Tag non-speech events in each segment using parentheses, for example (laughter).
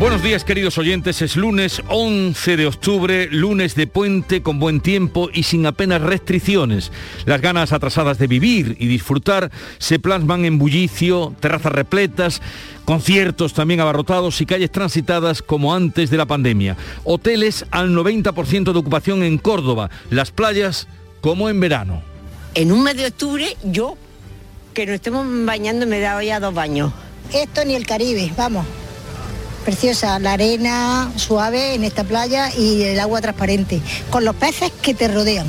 Buenos días queridos oyentes, es lunes 11 de octubre, lunes de puente con buen tiempo y sin apenas restricciones. Las ganas atrasadas de vivir y disfrutar se plasman en bullicio, terrazas repletas, conciertos también abarrotados y calles transitadas como antes de la pandemia. Hoteles al 90% de ocupación en Córdoba, las playas como en verano. En un mes de octubre yo, que nos estemos bañando, me he dado ya dos baños. Esto ni el Caribe, vamos. Preciosa, la arena suave en esta playa y el agua transparente, con los peces que te rodean.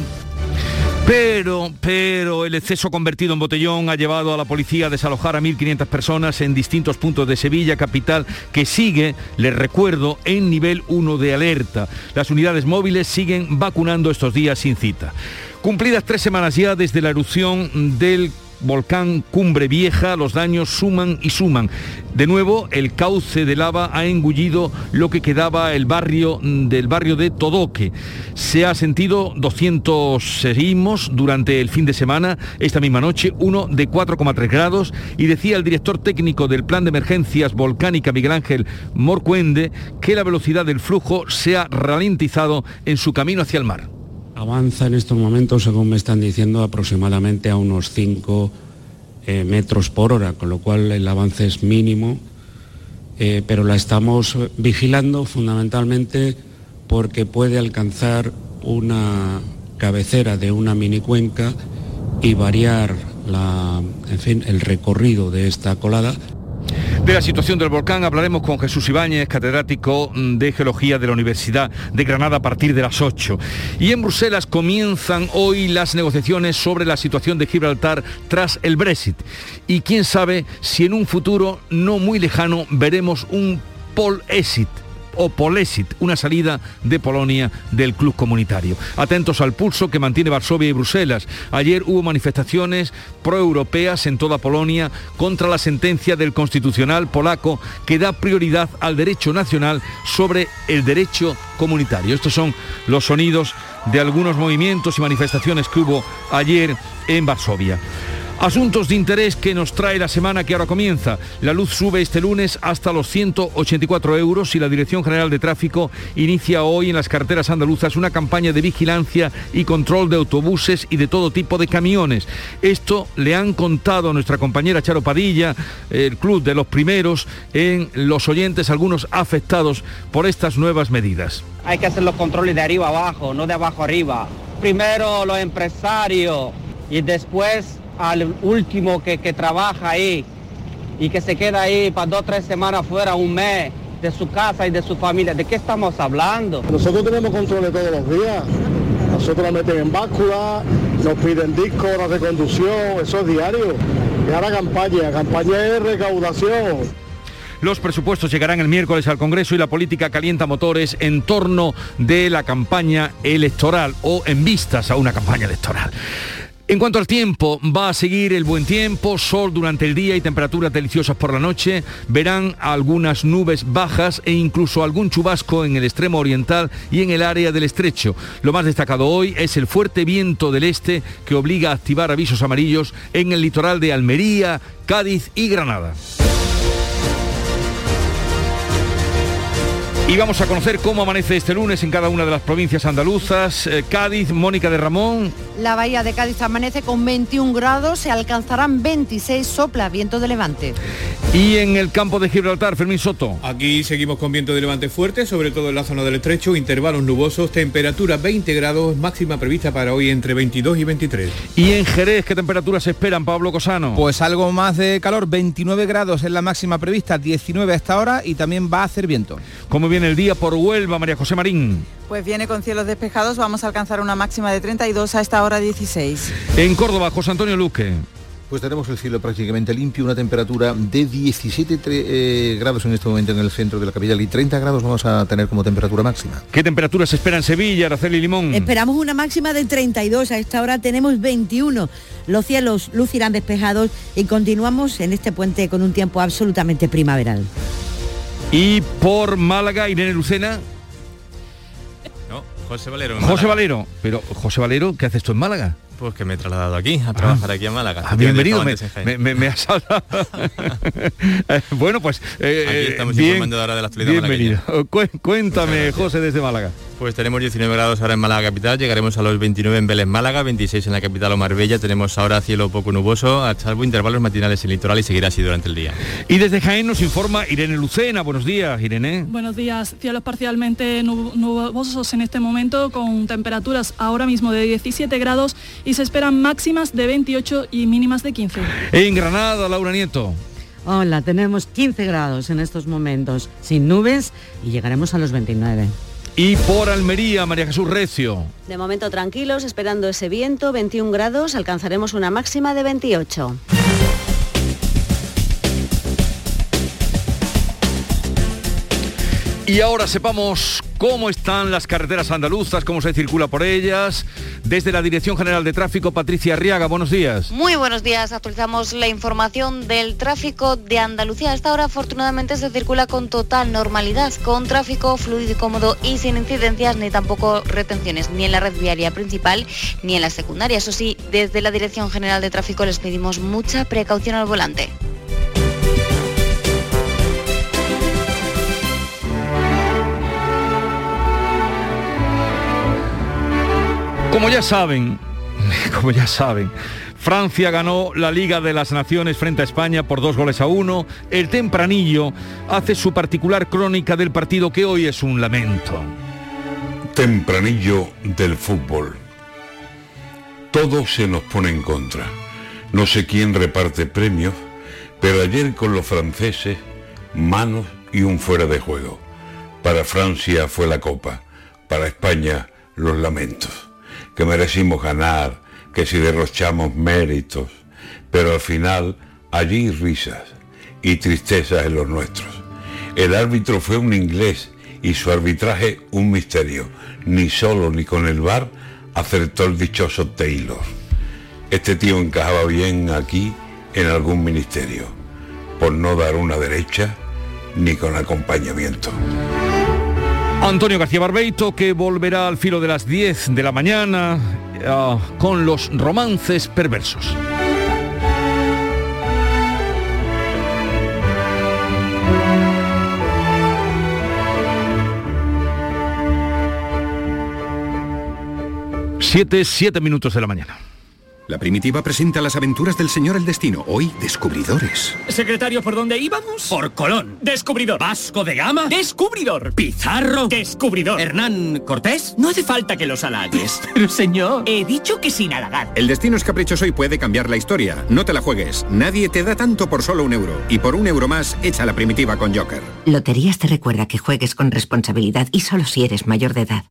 Pero, pero el exceso convertido en botellón ha llevado a la policía a desalojar a 1.500 personas en distintos puntos de Sevilla, capital, que sigue, les recuerdo, en nivel 1 de alerta. Las unidades móviles siguen vacunando estos días sin cita. Cumplidas tres semanas ya desde la erupción del volcán Cumbre Vieja, los daños suman y suman. De nuevo, el cauce de lava ha engullido lo que quedaba el barrio del barrio de Todoque. Se ha sentido 200 seísmos durante el fin de semana, esta misma noche, uno de 4,3 grados, y decía el director técnico del Plan de Emergencias Volcánica, Miguel Ángel Morcuende, que la velocidad del flujo se ha ralentizado en su camino hacia el mar. Avanza en estos momentos, según me están diciendo, aproximadamente a unos 5 eh, metros por hora, con lo cual el avance es mínimo, eh, pero la estamos vigilando fundamentalmente porque puede alcanzar una cabecera de una mini cuenca y variar en fin, el recorrido de esta colada de la situación del volcán hablaremos con Jesús Ibáñez, catedrático de Geología de la Universidad de Granada a partir de las 8. Y en Bruselas comienzan hoy las negociaciones sobre la situación de Gibraltar tras el Brexit. Y quién sabe si en un futuro no muy lejano veremos un Paul Exit o Polesit, una salida de Polonia del club comunitario. Atentos al pulso que mantiene Varsovia y Bruselas. Ayer hubo manifestaciones proeuropeas en toda Polonia contra la sentencia del constitucional polaco que da prioridad al derecho nacional sobre el derecho comunitario. Estos son los sonidos de algunos movimientos y manifestaciones que hubo ayer en Varsovia. Asuntos de interés que nos trae la semana que ahora comienza. La luz sube este lunes hasta los 184 euros y la Dirección General de Tráfico inicia hoy en las carreteras andaluzas una campaña de vigilancia y control de autobuses y de todo tipo de camiones. Esto le han contado a nuestra compañera Charo Padilla, el club de los primeros, en los oyentes, algunos afectados por estas nuevas medidas. Hay que hacer los controles de arriba abajo, no de abajo arriba. Primero los empresarios y después al último que, trabaja ahí y que se queda ahí para dos o tres semanas fuera, un mes, de su casa y de su familia. ¿De qué estamos hablando? Nosotros tenemos controles todos los días. Nosotros nos meten en báscula, nos piden discos, horas de conducción, eso es diario. Y ahora campaña, campaña de recaudación. Los presupuestos llegarán el miércoles al Congreso y la política calienta motores en torno de la campaña electoral o en vistas a una campaña electoral. En cuanto al tiempo, va a seguir el buen tiempo, sol durante el día y temperaturas deliciosas por la noche. Verán algunas nubes bajas e incluso algún chubasco en el extremo oriental y en el área del estrecho. Lo más destacado hoy es el fuerte viento del este que obliga a activar avisos amarillos en el litoral de Almería, Cádiz y Granada. Y vamos a conocer cómo amanece este lunes en cada una de las provincias andaluzas. Eh, Cádiz, Mónica de Ramón. La bahía de Cádiz amanece con 21 grados, se alcanzarán 26 sopla viento de levante. Y en el campo de Gibraltar, Fermín Soto. Aquí seguimos con viento de levante fuerte, sobre todo en la zona del estrecho, intervalos nubosos, temperatura 20 grados, máxima prevista para hoy entre 22 y 23. ¿Y en Jerez qué temperaturas esperan, Pablo Cosano? Pues algo más de calor, 29 grados es la máxima prevista, 19 a esta hora y también va a hacer viento. ¿Cómo viene el día por Huelva, María José Marín? Pues viene con cielos despejados, vamos a alcanzar una máxima de 32 a esta hora 16. En Córdoba, José Antonio Luque. Pues tenemos el cielo prácticamente limpio, una temperatura de 17 eh, grados en este momento en el centro de la capital y 30 grados vamos a tener como temperatura máxima. ¿Qué temperatura se espera en Sevilla, Araceli Limón? Esperamos una máxima de 32, a esta hora tenemos 21. Los cielos lucirán despejados y continuamos en este puente con un tiempo absolutamente primaveral. Y por Málaga, Irene Lucena. José Valero. José. Valero. Pero, José Valero, ¿qué haces tú en Málaga? Pues que me he trasladado aquí, a trabajar aquí en Málaga. Ah, bienvenido, me, me, me- me has hablado. Eh, (laughs) bueno, pues eh, Aquí estamos bien, informando ahora de la actualidad bienvenido. Cué- Cuéntame, José, desde Málaga. Pues tenemos 19 grados ahora en Málaga capital, llegaremos a los 29 en Vélez Málaga, 26 en la capital o Marbella, tenemos ahora cielo poco nuboso, a salvo intervalos matinales en el litoral y seguirá así durante el día. Y desde Jaén nos informa Irene Lucena. Buenos días, Irene. Buenos días. Cielos parcialmente nub- nubosos en este momento con temperaturas ahora mismo de 17 grados y se esperan máximas de 28 y mínimas de 15. En Granada, Laura Nieto. Hola, tenemos 15 grados en estos momentos, sin nubes y llegaremos a los 29. Y por Almería, María Jesús Recio. De momento tranquilos, esperando ese viento, 21 grados, alcanzaremos una máxima de 28. Y ahora sepamos cómo están las carreteras andaluzas, cómo se circula por ellas. Desde la Dirección General de Tráfico, Patricia Arriaga, buenos días. Muy buenos días, actualizamos la información del tráfico de Andalucía. Hasta ahora afortunadamente se circula con total normalidad, con tráfico fluido y cómodo y sin incidencias ni tampoco retenciones, ni en la red viaria principal ni en la secundaria. Eso sí, desde la Dirección General de Tráfico les pedimos mucha precaución al volante. Como ya saben, (laughs) como ya saben, Francia ganó la Liga de las Naciones frente a España por dos goles a uno. El tempranillo hace su particular crónica del partido que hoy es un lamento. Tempranillo del fútbol. Todo se nos pone en contra. No sé quién reparte premios, pero ayer con los franceses, manos y un fuera de juego. Para Francia fue la copa, para España los lamentos. Que merecimos ganar, que si derrochamos méritos, pero al final allí risas y tristezas en los nuestros. El árbitro fue un inglés y su arbitraje un misterio. Ni solo ni con el bar acertó el dichoso Taylor. Este tío encajaba bien aquí en algún ministerio, por no dar una derecha ni con acompañamiento. Antonio García Barbeito, que volverá al filo de las 10 de la mañana ah, con los romances perversos. Siete, siete minutos de la mañana. La primitiva presenta las aventuras del señor El Destino, hoy descubridores. Secretario, ¿por dónde íbamos? Por Colón. Descubridor. Vasco de Gama. Descubridor. Pizarro. Descubridor. Hernán Cortés. No hace falta que los halagues. (laughs) Pero señor, he dicho que sin halagar. El destino es caprichoso y puede cambiar la historia. No te la juegues. Nadie te da tanto por solo un euro. Y por un euro más, echa la primitiva con Joker. Loterías te recuerda que juegues con responsabilidad y solo si eres mayor de edad.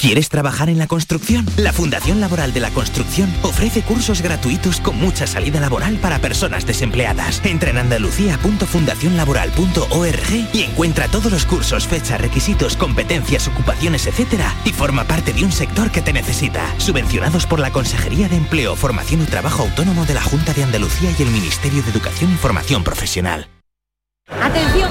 ¿Quieres trabajar en la construcción? La Fundación Laboral de la Construcción ofrece cursos gratuitos con mucha salida laboral para personas desempleadas. Entra en andalucía.fundacionlaboral.org y encuentra todos los cursos, fechas, requisitos, competencias, ocupaciones, etc. Y forma parte de un sector que te necesita. Subvencionados por la Consejería de Empleo, Formación y Trabajo Autónomo de la Junta de Andalucía y el Ministerio de Educación y Formación Profesional. Atención,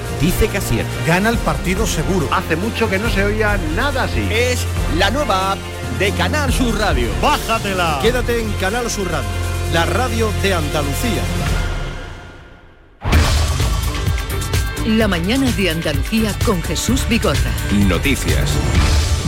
dice que acierta. Gana el partido seguro. Hace mucho que no se oía nada así. Es la nueva app de Canal Sur Radio. Bájatela. Quédate en Canal Sur Radio, la radio de Andalucía. La mañana de Andalucía con Jesús Bigorra. Noticias.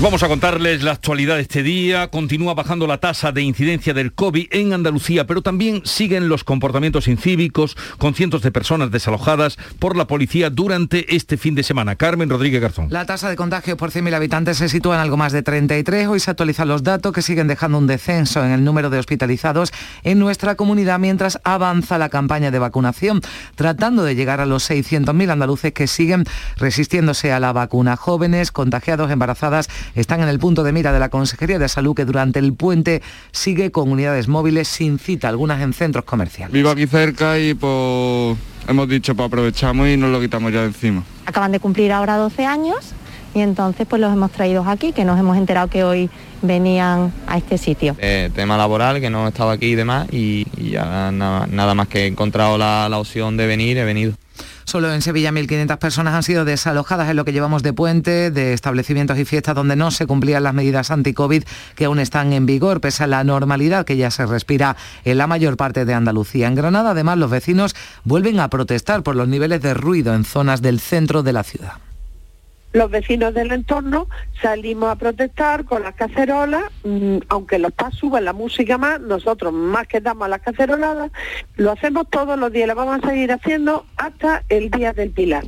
Vamos a contarles la actualidad de este día. Continúa bajando la tasa de incidencia del COVID en Andalucía, pero también siguen los comportamientos incívicos con cientos de personas desalojadas por la policía durante este fin de semana. Carmen Rodríguez Garzón. La tasa de contagios por 100.000 habitantes se sitúa en algo más de 33. Hoy se actualizan los datos que siguen dejando un descenso en el número de hospitalizados en nuestra comunidad mientras avanza la campaña de vacunación, tratando de llegar a los 600.000 andaluces que siguen resistiéndose a la vacuna. Jóvenes, contagiados, embarazadas están en el punto de mira de la Consejería de Salud que durante el puente sigue con unidades móviles sin cita, algunas en centros comerciales. Vivo aquí cerca y pues hemos dicho pues aprovechamos y nos lo quitamos ya de encima. Acaban de cumplir ahora 12 años y entonces pues los hemos traído aquí, que nos hemos enterado que hoy venían a este sitio. Eh, tema laboral, que no estaba aquí y demás, y, ya nada, más que he encontrado la, la opción de venir, he venido. Solo en Sevilla 1.500 personas han sido desalojadas en lo que llevamos de puente, de establecimientos y fiestas donde no se cumplían las medidas anti-COVID que aún están en vigor, pese a la normalidad que ya se respira en la mayor parte de Andalucía. En Granada, además, los vecinos vuelven a protestar por los niveles de ruido en zonas del centro de la ciudad los vecinos del entorno salimos a protestar con las cacerolas, mm, aunque los PAS suben la música más, nosotros más que damos a las caceroladas, lo hacemos todos los días, lo vamos a seguir haciendo hasta el día del Pilar.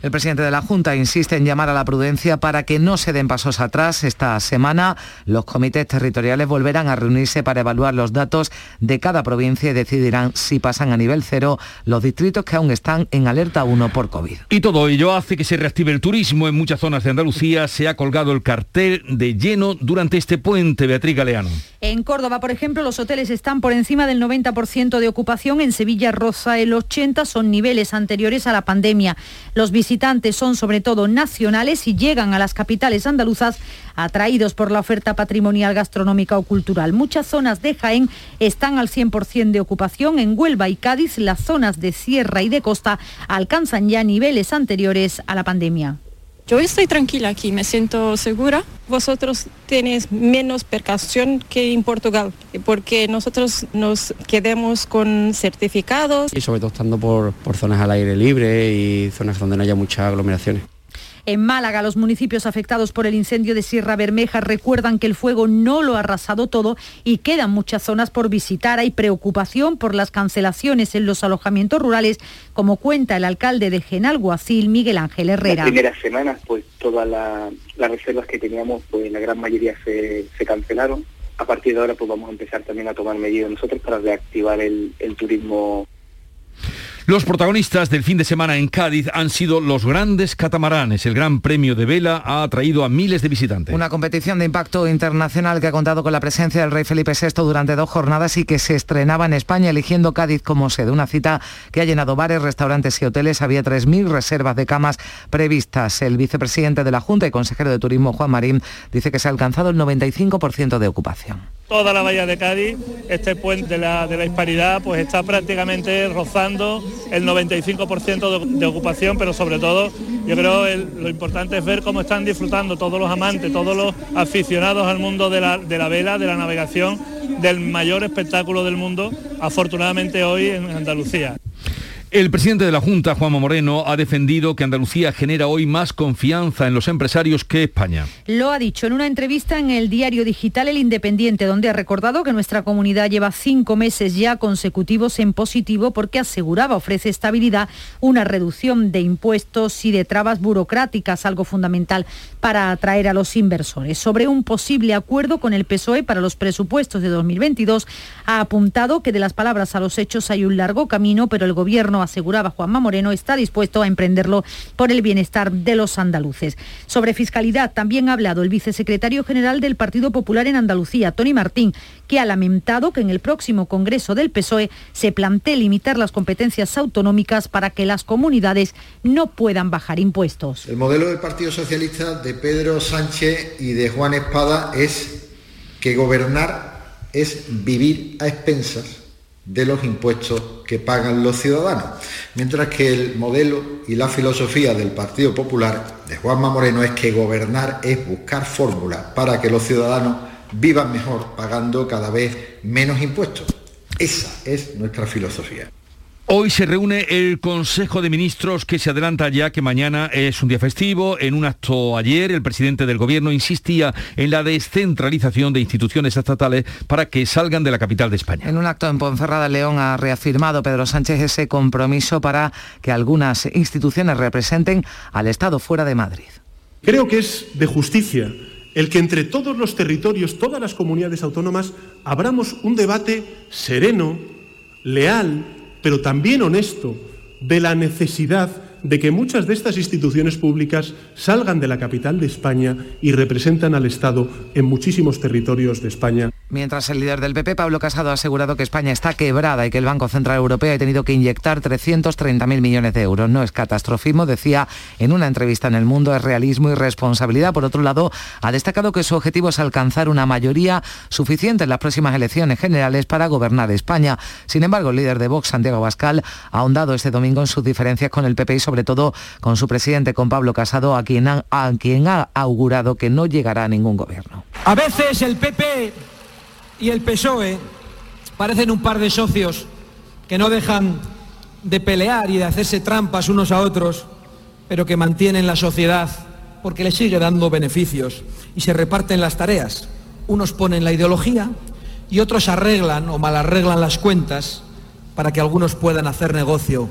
El presidente de la Junta insiste en llamar a la prudencia para que no se den pasos atrás. Esta semana los comités territoriales volverán a reunirse para evaluar los datos de cada provincia y decidirán si pasan a nivel cero los distritos que aún están en alerta 1 por COVID. Y todo ello hace que se reactive el turismo en muchas zonas de Andalucía. Se ha colgado el cartel de lleno durante este puente, Beatriz Galeano. En Córdoba, por ejemplo, los hoteles están por encima del 90% de ocupación. En Sevilla rosa el 80% son niveles anteriores a la pandemia. Los visitantes son sobre todo nacionales y llegan a las capitales andaluzas atraídos por la oferta patrimonial gastronómica o cultural. Muchas zonas de Jaén están al 100% de ocupación. En Huelva y Cádiz las zonas de sierra y de costa alcanzan ya niveles anteriores a la pandemia. Yo estoy tranquila aquí, me siento segura. Vosotros tenéis menos percasión que en Portugal, porque nosotros nos quedamos con certificados. Y sobre todo estando por, por zonas al aire libre y zonas donde no haya muchas aglomeraciones. En Málaga, los municipios afectados por el incendio de Sierra Bermeja recuerdan que el fuego no lo ha arrasado todo y quedan muchas zonas por visitar. Hay preocupación por las cancelaciones en los alojamientos rurales, como cuenta el alcalde de Genalguacil, Miguel Ángel Herrera. Las primeras semanas, pues todas las reservas que teníamos, pues la gran mayoría se, cancelaron. A partir de ahora, pues vamos a empezar también a tomar medidas nosotros para reactivar el, el turismo los protagonistas del fin de semana en Cádiz han sido los grandes catamaranes. El Gran Premio de Vela ha atraído a miles de visitantes. Una competición de impacto internacional que ha contado con la presencia del rey Felipe VI durante dos jornadas y que se estrenaba en España eligiendo Cádiz como sede. Una cita que ha llenado bares, restaurantes y hoteles. Había 3.000 reservas de camas previstas. El vicepresidente de la Junta y consejero de Turismo, Juan Marín, dice que se ha alcanzado el 95% de ocupación toda la bahía de Cádiz, este puente de la, de la hispanidad pues está prácticamente rozando el 95% de, ocupación, pero sobre todo yo creo lo importante es ver cómo están disfrutando todos los amantes, todos los aficionados al mundo de la, de la vela, de la navegación, del mayor espectáculo del mundo, afortunadamente hoy en Andalucía. El presidente de la Junta, Juanma Moreno, ha defendido que Andalucía genera hoy más confianza en los empresarios que España. Lo ha dicho en una entrevista en el diario digital El Independiente, donde ha recordado que nuestra comunidad lleva cinco meses ya consecutivos en positivo porque aseguraba ofrece estabilidad, una reducción de impuestos y de trabas burocráticas, algo fundamental para atraer a los inversores. Sobre un posible acuerdo con el PSOE para los presupuestos de 2022, ha apuntado que de las palabras a los hechos hay un largo camino, pero el gobierno aseguraba Juanma Moreno, está dispuesto a emprenderlo por el bienestar de los andaluces. Sobre fiscalidad también ha hablado el vicesecretario general del Partido Popular en Andalucía, Tony Martín, que ha lamentado que en el próximo Congreso del PSOE se plantee limitar las competencias autonómicas para que las comunidades no puedan bajar impuestos. El modelo del Partido Socialista de Pedro Sánchez y de Juan Espada es que gobernar es vivir a expensas de los impuestos que pagan los ciudadanos, mientras que el modelo y la filosofía del Partido Popular de Juanma Moreno es que gobernar es buscar fórmulas para que los ciudadanos vivan mejor pagando cada vez menos impuestos. Esa es nuestra filosofía. Hoy se reúne el Consejo de Ministros que se adelanta ya que mañana es un día festivo. En un acto ayer el presidente del Gobierno insistía en la descentralización de instituciones estatales para que salgan de la capital de España. En un acto en Ponferrada, León, ha reafirmado Pedro Sánchez ese compromiso para que algunas instituciones representen al Estado fuera de Madrid. Creo que es de justicia el que entre todos los territorios, todas las comunidades autónomas, abramos un debate sereno, leal, pero también honesto de la necesidad de que muchas de estas instituciones públicas salgan de la capital de España y representan al Estado en muchísimos territorios de España. Mientras el líder del PP, Pablo Casado, ha asegurado que España está quebrada y que el Banco Central Europeo ha tenido que inyectar 330.000 millones de euros. No es catastrofismo, decía en una entrevista en El Mundo, es realismo y responsabilidad. Por otro lado, ha destacado que su objetivo es alcanzar una mayoría suficiente en las próximas elecciones generales para gobernar España. Sin embargo, el líder de Vox, Santiago Bascal, ha ahondado este domingo en sus diferencias con el PP y sobre todo con su presidente, con Pablo Casado, a quien ha, a quien ha augurado que no llegará a ningún gobierno. A veces el PP y el PSOE parecen un par de socios que no dejan de pelear y de hacerse trampas unos a otros, pero que mantienen la sociedad porque les sigue dando beneficios y se reparten las tareas. Unos ponen la ideología y otros arreglan o malarreglan las cuentas para que algunos puedan hacer negocio.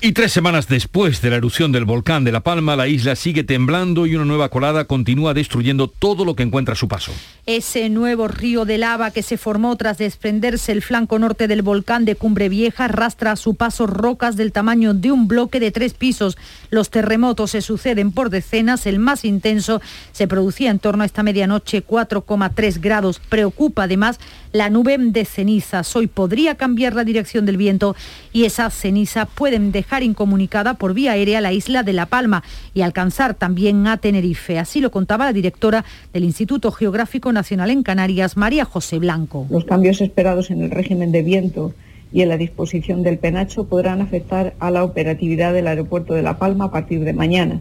Y tres semanas después de la erupción del volcán de La Palma, la isla sigue temblando y una nueva colada continúa destruyendo todo lo que encuentra a su paso. Ese nuevo río de lava que se formó tras desprenderse el flanco norte del volcán de Cumbre Vieja arrastra a su paso rocas del tamaño de un bloque de tres pisos. Los terremotos se suceden por decenas. El más intenso se producía en torno a esta medianoche, 4,3 grados. Preocupa además la nube de cenizas. Hoy podría cambiar la dirección del viento y esas cenizas pueden dejar incomunicada por vía aérea la isla de La Palma y alcanzar también a Tenerife. Así lo contaba la directora del Instituto Geográfico Nacional en Canarias, María José Blanco. Los cambios esperados en el régimen de viento y en la disposición del penacho podrán afectar a la operatividad del aeropuerto de La Palma a partir de mañana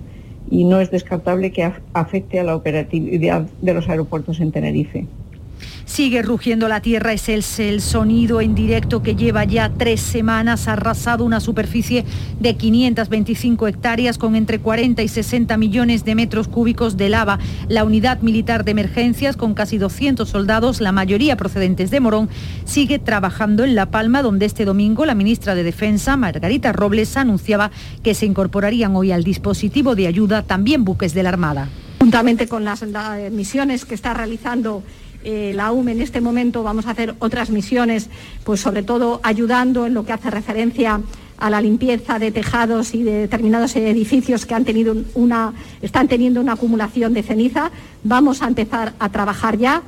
y no es descartable que afecte a la operatividad de los aeropuertos en Tenerife. Sigue rugiendo la tierra, es el, sonido en directo que lleva ya tres semanas, ha arrasado una superficie de 525 hectáreas con entre 40 y 60 millones de metros cúbicos de lava. La unidad militar de emergencias, con casi 200 soldados, la mayoría procedentes de Morón, sigue trabajando en La Palma, donde este domingo la ministra de Defensa, Margarita Robles, anunciaba que se incorporarían hoy al dispositivo de ayuda también buques de la Armada. Juntamente con las misiones que está realizando eh, la UME en este momento vamos a hacer otras misiones, pues sobre todo ayudando en lo que hace referencia a la limpieza de tejados y de determinados edificios que han tenido una, están teniendo una acumulación de ceniza. Vamos a empezar a trabajar ya.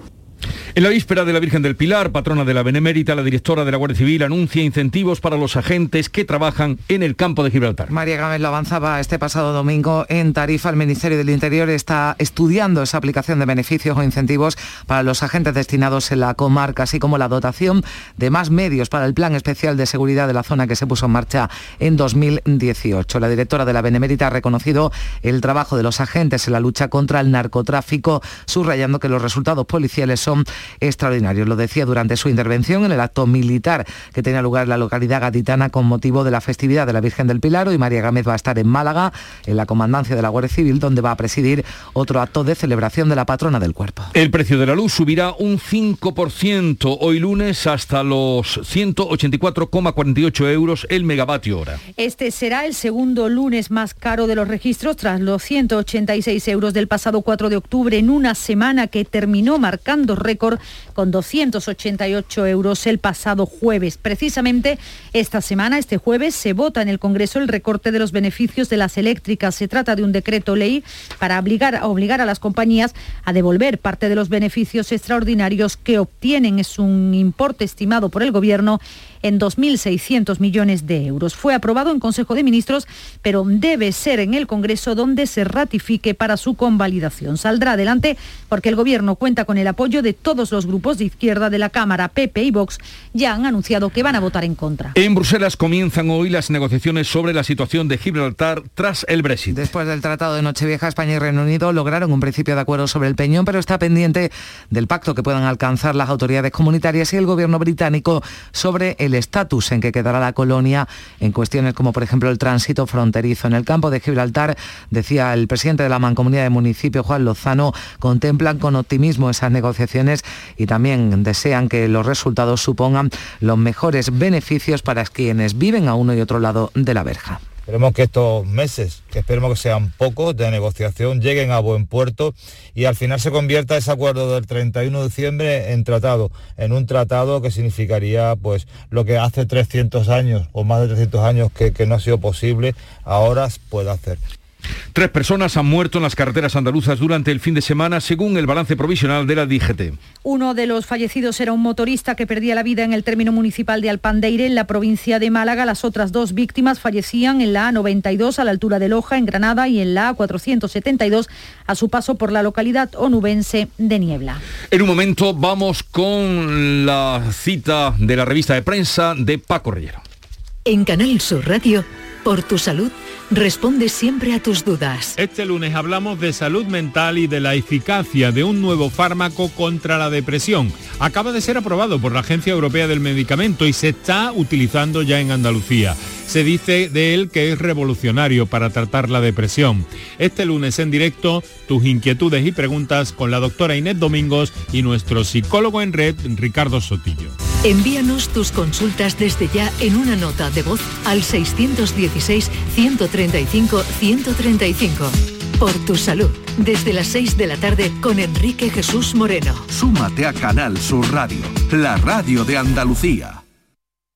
En la víspera de la Virgen del Pilar, patrona de la Benemérita, la directora de la Guardia Civil anuncia incentivos para los agentes que trabajan en el campo de Gibraltar. María Gámez lo avanzaba este pasado domingo en Tarifa. El Ministerio del Interior está estudiando esa aplicación de beneficios o incentivos para los agentes destinados en la comarca, así como la dotación de más medios para el Plan Especial de Seguridad de la zona que se puso en marcha en 2018. La directora de la Benemérita ha reconocido el trabajo de los agentes en la lucha contra el narcotráfico, subrayando que los resultados policiales son extraordinarios. Lo decía durante su intervención en el acto militar que tenía lugar en la localidad gaditana con motivo de la festividad de la Virgen del Pilar. y María Gámez va a estar en Málaga, en la comandancia de la Guardia Civil, donde va a presidir otro acto de celebración de la patrona del cuerpo. El precio de la luz subirá un 5% hoy lunes hasta los 184,48 euros el megavatio hora. Este será el segundo lunes más caro de los registros tras los 186 euros del pasado 4 de octubre en una semana que terminó marcando récord con 288 euros el pasado jueves. Precisamente esta semana, este jueves, se vota en el Congreso el recorte de los beneficios de las eléctricas. Se trata de un decreto ley para obligar, obligar a las compañías a devolver parte de los beneficios extraordinarios que obtienen. Es un importe estimado por el Gobierno en 2.600 millones de euros. Fue aprobado en Consejo de Ministros, pero debe ser en el Congreso donde se ratifique para su convalidación. Saldrá adelante porque el Gobierno cuenta con el apoyo de todos los grupos de izquierda de la Cámara. PP y Vox ya han anunciado que van a votar en contra. En Bruselas comienzan hoy las negociaciones sobre la situación de Gibraltar tras el Brexit. Después del Tratado de Nochevieja, España y Reino Unido lograron un principio de acuerdo sobre el Peñón, pero está pendiente del pacto que puedan alcanzar las autoridades comunitarias y el gobierno británico sobre el estatus en que quedará la colonia en cuestiones como por ejemplo el tránsito fronterizo. En el campo de Gibraltar, decía el presidente de la Mancomunidad de Municipio, Juan Lozano, contemplan con optimismo esas negociaciones y también desean que los resultados supongan los mejores beneficios para quienes viven a uno y otro lado de la verja. Esperemos que estos meses, que esperemos que sean pocos de negociación, lleguen a buen puerto y al final se convierta ese acuerdo del 31 de diciembre en tratado, en un tratado que significaría pues lo que hace 300 años o más de 300 años que, que no ha sido posible, ahora puede hacer. Tres personas han muerto en las carreteras andaluzas durante el fin de semana, según el balance provisional de la DGT. Uno de los fallecidos era un motorista que perdía la vida en el término municipal de Alpandeire, en la provincia de Málaga. Las otras dos víctimas fallecían en la A92 a la altura de Loja, en Granada, y en la A472 a su paso por la localidad onubense de Niebla. En un momento vamos con la cita de la revista de prensa de Paco Rellero. En Canal Sur Radio, por tu salud responde siempre a tus dudas. Este lunes hablamos de salud mental y de la eficacia de un nuevo fármaco contra la depresión. Acaba de ser aprobado por la Agencia Europea del Medicamento y se está utilizando ya en Andalucía. Se dice de él que es revolucionario para tratar la depresión. Este lunes en directo, tus inquietudes y preguntas con la doctora Inés Domingos y nuestro psicólogo en red, Ricardo Sotillo. Envíanos tus consultas desde ya en una nota de voz al 616 135 135. Por tu salud, desde las 6 de la tarde con Enrique Jesús Moreno. Súmate a Canal Sur Radio, la radio de Andalucía.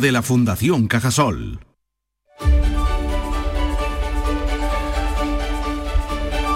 de la Fundación Cajasol.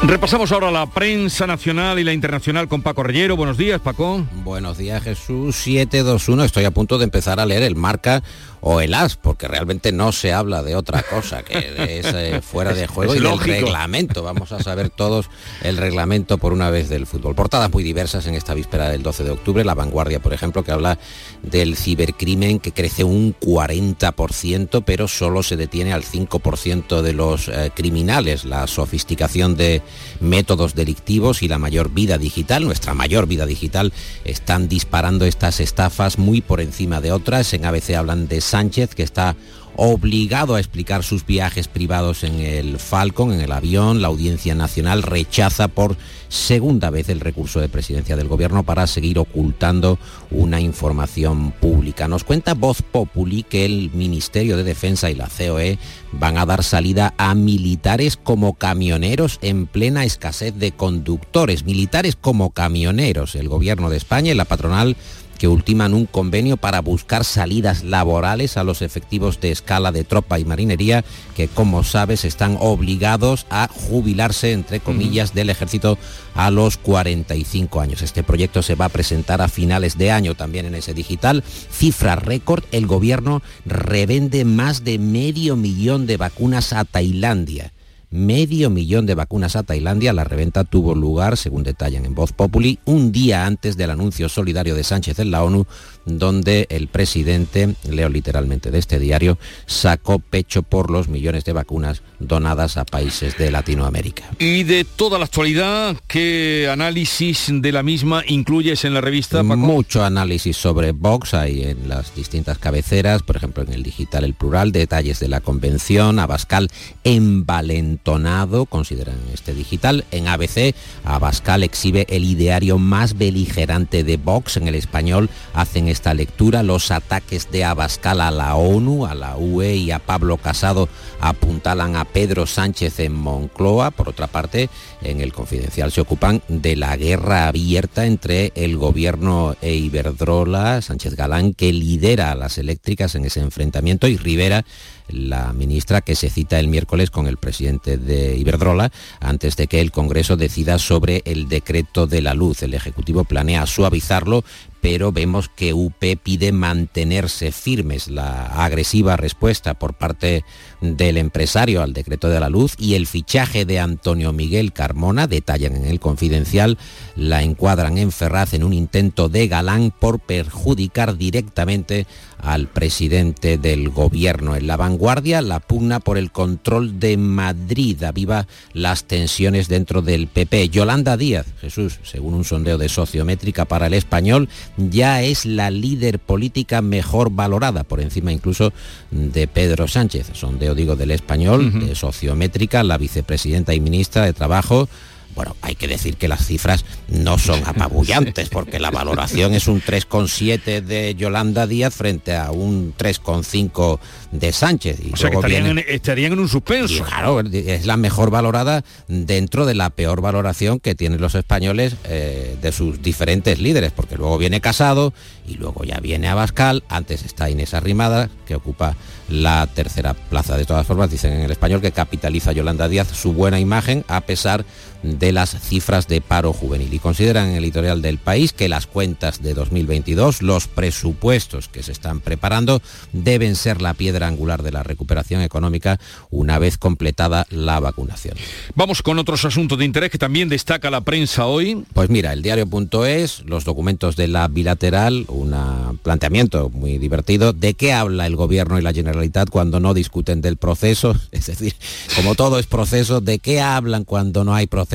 Repasamos ahora la prensa nacional y la internacional con Paco Rellero. Buenos días, Paco. Buenos días, Jesús. 721. Estoy a punto de empezar a leer el marca o el as, porque realmente no se habla de otra cosa que es eh, fuera de (laughs) juego y del reglamento. Vamos a saber todos el reglamento por una vez del fútbol. Portadas muy diversas en esta víspera del 12 de octubre. La vanguardia, por ejemplo, que habla del cibercrimen que crece un 40%, pero solo se detiene al 5% de los eh, criminales. La sofisticación de métodos delictivos y la mayor vida digital, nuestra mayor vida digital, están disparando estas estafas muy por encima de otras. En ABC hablan de Sánchez, que está obligado a explicar sus viajes privados en el Falcon, en el avión. La Audiencia Nacional rechaza por segunda vez el recurso de presidencia del gobierno para seguir ocultando una información pública. Nos cuenta Voz Populi que el Ministerio de Defensa y la COE van a dar salida a militares como camioneros en plena escasez de conductores. Militares como camioneros. El gobierno de España y la patronal que ultiman un convenio para buscar salidas laborales a los efectivos de escala de tropa y marinería que, como sabes, están obligados a jubilarse, entre comillas, del ejército a los 45 años. Este proyecto se va a presentar a finales de año también en ese digital. Cifra récord, el gobierno revende más de medio millón de vacunas a Tailandia medio millón de vacunas a Tailandia. La reventa tuvo lugar, según detallan en Voz Populi, un día antes del anuncio solidario de Sánchez en la ONU, donde el presidente, leo literalmente de este diario, sacó pecho por los millones de vacunas donadas a países de Latinoamérica. Y de toda la actualidad, ¿qué análisis de la misma incluyes en la revista? Mucho análisis sobre Vox hay en las distintas cabeceras, por ejemplo en el digital El Plural, detalles de la convención, Abascal envalentonado, consideran este digital. En ABC, Abascal exhibe el ideario más beligerante de Vox en el español, hacen esta lectura los ataques de Abascal a la ONU, a la UE y a Pablo Casado apuntalan a Pedro Sánchez en Moncloa. Por otra parte, en el Confidencial se ocupan de la guerra abierta entre el gobierno e Iberdrola, Sánchez Galán, que lidera a las eléctricas en ese enfrentamiento, y Rivera, la ministra que se cita el miércoles con el presidente de Iberdrola antes de que el Congreso decida sobre el decreto de la luz. El Ejecutivo planea suavizarlo, pero vemos que UP pide mantenerse firmes. La agresiva respuesta por parte del empresario al decreto de la luz y el fichaje de Antonio Miguel Carmona, detallan en el confidencial, la encuadran en Ferraz en un intento de galán por perjudicar directamente al presidente del gobierno. En la vanguardia, la pugna por el control de Madrid aviva las tensiones dentro del PP. Yolanda Díaz, Jesús, según un sondeo de sociométrica para el español, ya es la líder política mejor valorada, por encima incluso de Pedro Sánchez. Sondeo, digo, del español, de sociométrica, la vicepresidenta y ministra de Trabajo bueno, hay que decir que las cifras no son (laughs) apabullantes, porque la valoración es un 3,7 de Yolanda Díaz frente a un 3,5 de Sánchez. Y o sea que estarían, en, un suspenso. claro, es la mejor valorada dentro de la peor valoración que tienen los españoles eh, de sus diferentes líderes, porque luego viene Casado y luego ya viene Abascal, antes está Inés Arrimada, que ocupa la tercera plaza. De todas formas, dicen en el español que capitaliza Yolanda Díaz su buena imagen a pesar de las cifras de paro juvenil. Y consideran en el editorial del país que las cuentas de 2022, los presupuestos que se están preparando, deben ser la piedra angular de la recuperación económica una vez completada la vacunación. Vamos con otros asuntos de interés que también destaca la prensa hoy. Pues mira, el diario.es, los documentos de la bilateral, un planteamiento muy divertido. ¿De qué habla el gobierno y la Generalitat cuando no discuten del proceso? (laughs) Es decir, como todo es proceso, ¿de qué hablan cuando no hay proceso?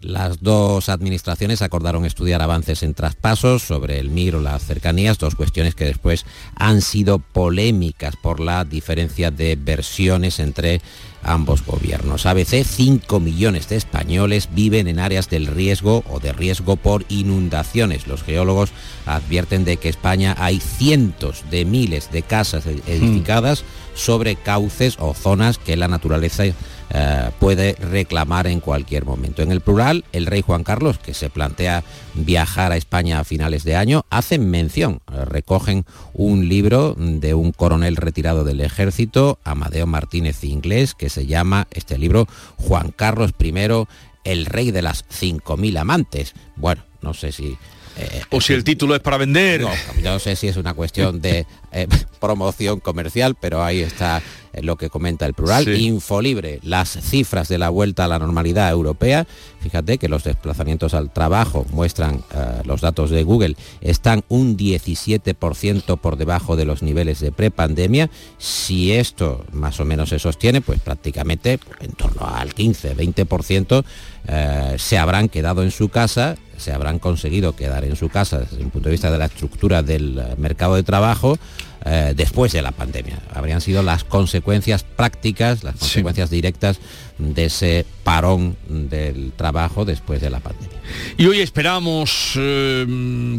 Las dos administraciones acordaron estudiar avances en traspasos sobre el MIR o las cercanías, dos cuestiones que después han sido polémicas por la diferencia de versiones entre ambos gobiernos. ABC, 5 millones de españoles viven en áreas del riesgo o de riesgo por inundaciones. Los geólogos advierten de que España hay cientos de miles de casas edificadas sobre cauces o zonas que la naturaleza eh, puede reclamar en cualquier momento. En el plural, el rey Juan Carlos, que se plantea viajar a España a finales de año, hacen mención, eh, recogen un libro de un coronel retirado del ejército, Amadeo Martínez Inglés, que se llama este libro Juan Carlos I, el rey de las 5.000 amantes. Bueno, no sé si eh, o si el título es para vender. No, no sé si es una cuestión de (laughs) promoción comercial, pero ahí está lo que comenta el plural. Infolibre, las cifras de la vuelta a la normalidad europea. Fíjate que los desplazamientos al trabajo muestran eh, los datos de Google, están un 17% por debajo de los niveles de prepandemia. Si esto más o menos se sostiene, pues prácticamente en torno al 15-20% eh, se habrán quedado en su casa se habrán conseguido quedar en su casa desde el punto de vista de la estructura del eh, mercado de trabajo eh, después de la pandemia. Habrían sido las consecuencias prácticas, las consecuencias directas de ese parón del trabajo después de la pandemia. Y hoy esperamos eh,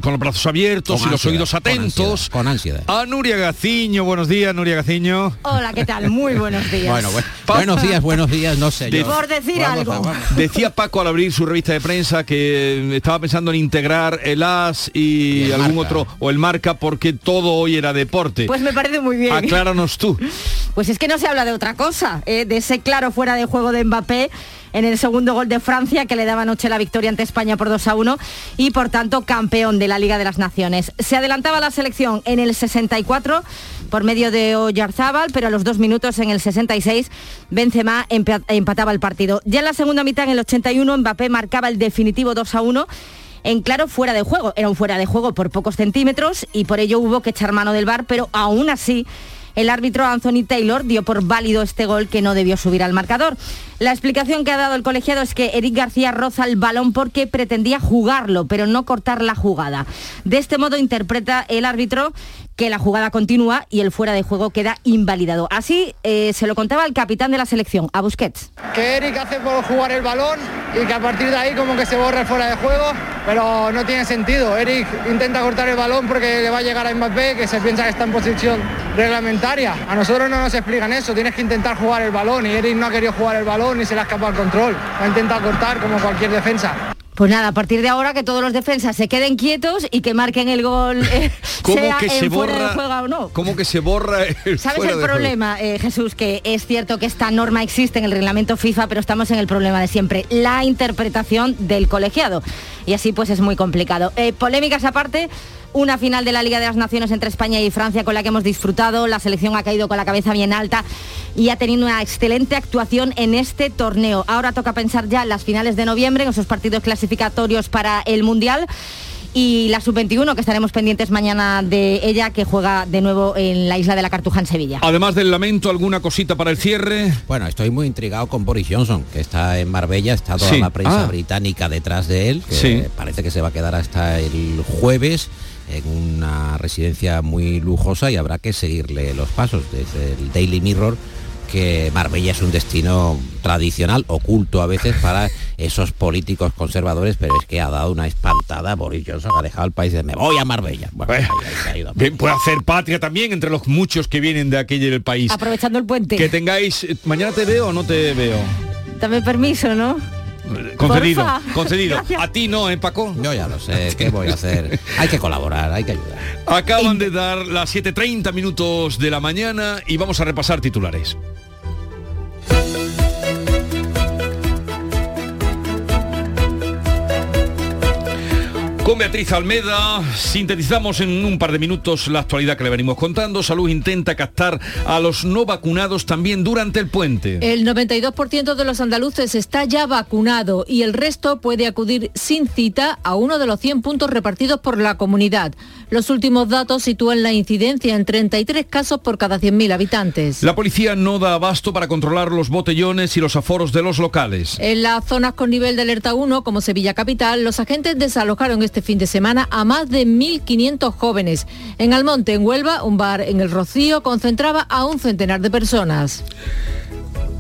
con los brazos abiertos y los oídos atentos. Con ansiedad, A Nuria Gaciño. Buenos días, Nuria Gaciño. Hola, ¿qué tal? Muy buenos días. bueno, buenos días, buenos días, no sé. Yo. Por decir algo. Decía Paco al abrir su revista de prensa que estaba pensando en integrar el AS y, algún otro, o el Marca, porque todo hoy era deporte. Pues me parece muy bien. Acláranos tú. Pues es que no se habla de otra cosa, ¿eh? de ese claro fuera de juego de Mbappé en el segundo gol de Francia que le daba anoche la victoria ante España por 2 a 1 y por tanto campeón de la Liga de las Naciones. Se adelantaba la selección en el 64 por medio de Oyarzábal, pero a los dos minutos en el 66 Benzema empataba el partido. Ya en la segunda mitad, en el 81, Mbappé marcaba el definitivo 2 a 1 en claro fuera de juego. Era un fuera de juego por pocos centímetros y por ello hubo que echar mano del bar, pero aún así el árbitro Anthony Taylor dio por válido este gol que no debió subir al marcador. La explicación que ha dado el colegiado es que Eric García roza el balón porque pretendía jugarlo, pero no cortar la jugada. De este modo interpreta el árbitro que la jugada continúa y el fuera de juego queda invalidado. Así eh, se lo contaba el capitán de la selección, a Busquets. Que Eric hace por jugar el balón y que a partir de ahí como que se borra el fuera de juego, pero no tiene sentido. Eric intenta cortar el balón porque le va a llegar a Mbappé, que se piensa que está en posición reglamentaria. A nosotros no nos explican eso, tienes que intentar jugar el balón y Eric no ha querido jugar el balón y se le ha escapado el control. Ha intentado cortar como cualquier defensa. Pues nada, a partir de ahora que todos los defensas se queden quietos y que marquen el gol, eh, (laughs) sea que se borra, o no. ¿Cómo que se borra el ¿Sabes el problema, eh, Jesús? Que es cierto que esta norma existe en el reglamento FIFA, pero estamos en el problema de siempre, la interpretación del colegiado. Y así pues es muy complicado. Eh, polémicas aparte, una final de la Liga de las Naciones entre España y Francia con la que hemos disfrutado. La selección ha caído con la cabeza bien alta y ha tenido una excelente actuación en este torneo. Ahora toca pensar ya en las finales de noviembre, en esos partidos clasificatorios para el Mundial y la sub-21, que estaremos pendientes mañana de ella, que juega de nuevo en la isla de la Cartuja en Sevilla. Además del lamento, ¿alguna cosita para el cierre? Bueno, estoy muy intrigado con Boris Johnson, que está en Marbella, está toda Sí. la prensa Ah. británica detrás de él, que Sí. parece que se va a quedar hasta el jueves en una residencia muy lujosa y habrá que seguirle los pasos desde el Daily Mirror que Marbella es un destino tradicional, oculto a veces para esos políticos conservadores, pero es que ha dado una espantada Boris Johnson, ha dejado el país de me voy a Marbella. Bueno, ahí- ahí. Bien, puede hacer patria también entre los muchos que vienen de aquel del país. Aprovechando el puente. Que tengáis... eh, ¿Mañana te veo o no te veo? Dame permiso, ¿no? Concedido, Porfa. concedido. Gracias. A ti no, ¿eh, Paco? Yo ya lo sé, ¿qué voy a hacer? Hay que colaborar, hay que ayudar. Acaban de dar las 7.30 minutos de la mañana y vamos a repasar titulares. Con Beatriz Almeda sintetizamos en un par de minutos la actualidad que le venimos contando. Salud intenta captar a los no vacunados también durante el puente. El 92% de los andaluces está ya vacunado y el resto puede acudir sin cita a uno de los 100 puntos repartidos por la comunidad. Los últimos datos sitúan la incidencia en 33 casos por cada 100.000 habitantes. La policía no da abasto para controlar los botellones y los aforos de los locales. En las zonas con nivel de alerta 1, como Sevilla Capital, los agentes desalojaron este fin de semana a más de 1.500 jóvenes. En Almonte, en Huelva, un bar en el Rocío concentraba a un centenar de personas.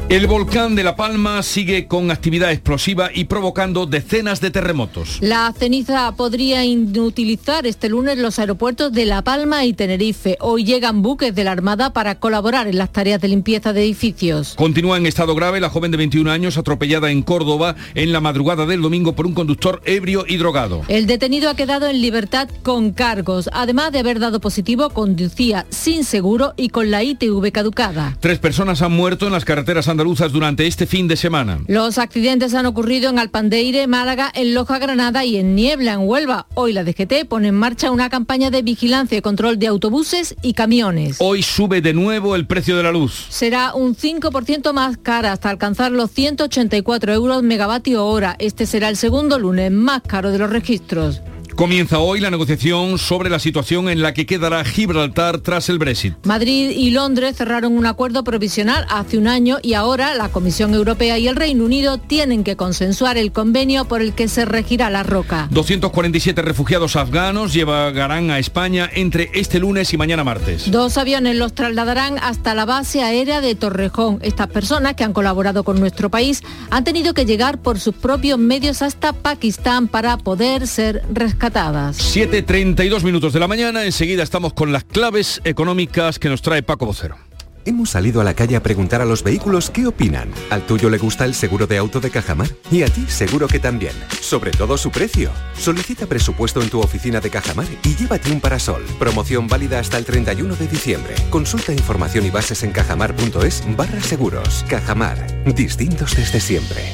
El volcán de La Palma sigue con actividad explosiva y provocando decenas de terremotos. La ceniza podría inutilizar este lunes los aeropuertos de La Palma y Tenerife. Hoy llegan buques de la Armada para colaborar en las tareas de limpieza de edificios. Continúa en estado grave la joven de 21 años atropellada en Córdoba en la madrugada del domingo por un conductor ebrio y drogado. El detenido ha quedado en libertad con cargos. Además de haber dado positivo, conducía sin seguro y con la ITV caducada. Tres personas han muerto en las carreteras andaluzas durante este fin de semana. Los accidentes han ocurrido en Alpandeire, Málaga, en Loja, Granada y en Niebla, en Huelva. Hoy la DGT pone en marcha una campaña de vigilancia y control de autobuses y camiones. Hoy sube de nuevo el precio de la luz. Será un 5% más cara hasta alcanzar los 184 euros megavatio hora. Este será el segundo lunes más caro de los registros. Comienza hoy la negociación sobre la situación en la que quedará Gibraltar tras el Brexit. Madrid y Londres cerraron un acuerdo provisional hace un año y ahora la Comisión Europea y el Reino Unido tienen que consensuar el convenio por el que se regirá la roca. 247 refugiados afganos llegarán a España entre este lunes y mañana martes. Dos aviones los trasladarán hasta la base aérea de Torrejón. Estas personas que han colaborado con nuestro país han tenido que llegar por sus propios medios hasta Pakistán para poder ser rescatadas. 7.32 minutos de la mañana, enseguida estamos con las claves económicas que nos trae Paco Vocero. Hemos salido a la calle a preguntar a los vehículos qué opinan. ¿Al tuyo le gusta el seguro de auto de Cajamar? Y a ti seguro que también. Sobre todo su precio. Solicita presupuesto en tu oficina de Cajamar y llévate un parasol. Promoción válida hasta el 31 de diciembre. Consulta información y bases en cajamar.es barra seguros. Cajamar. Distintos desde siempre.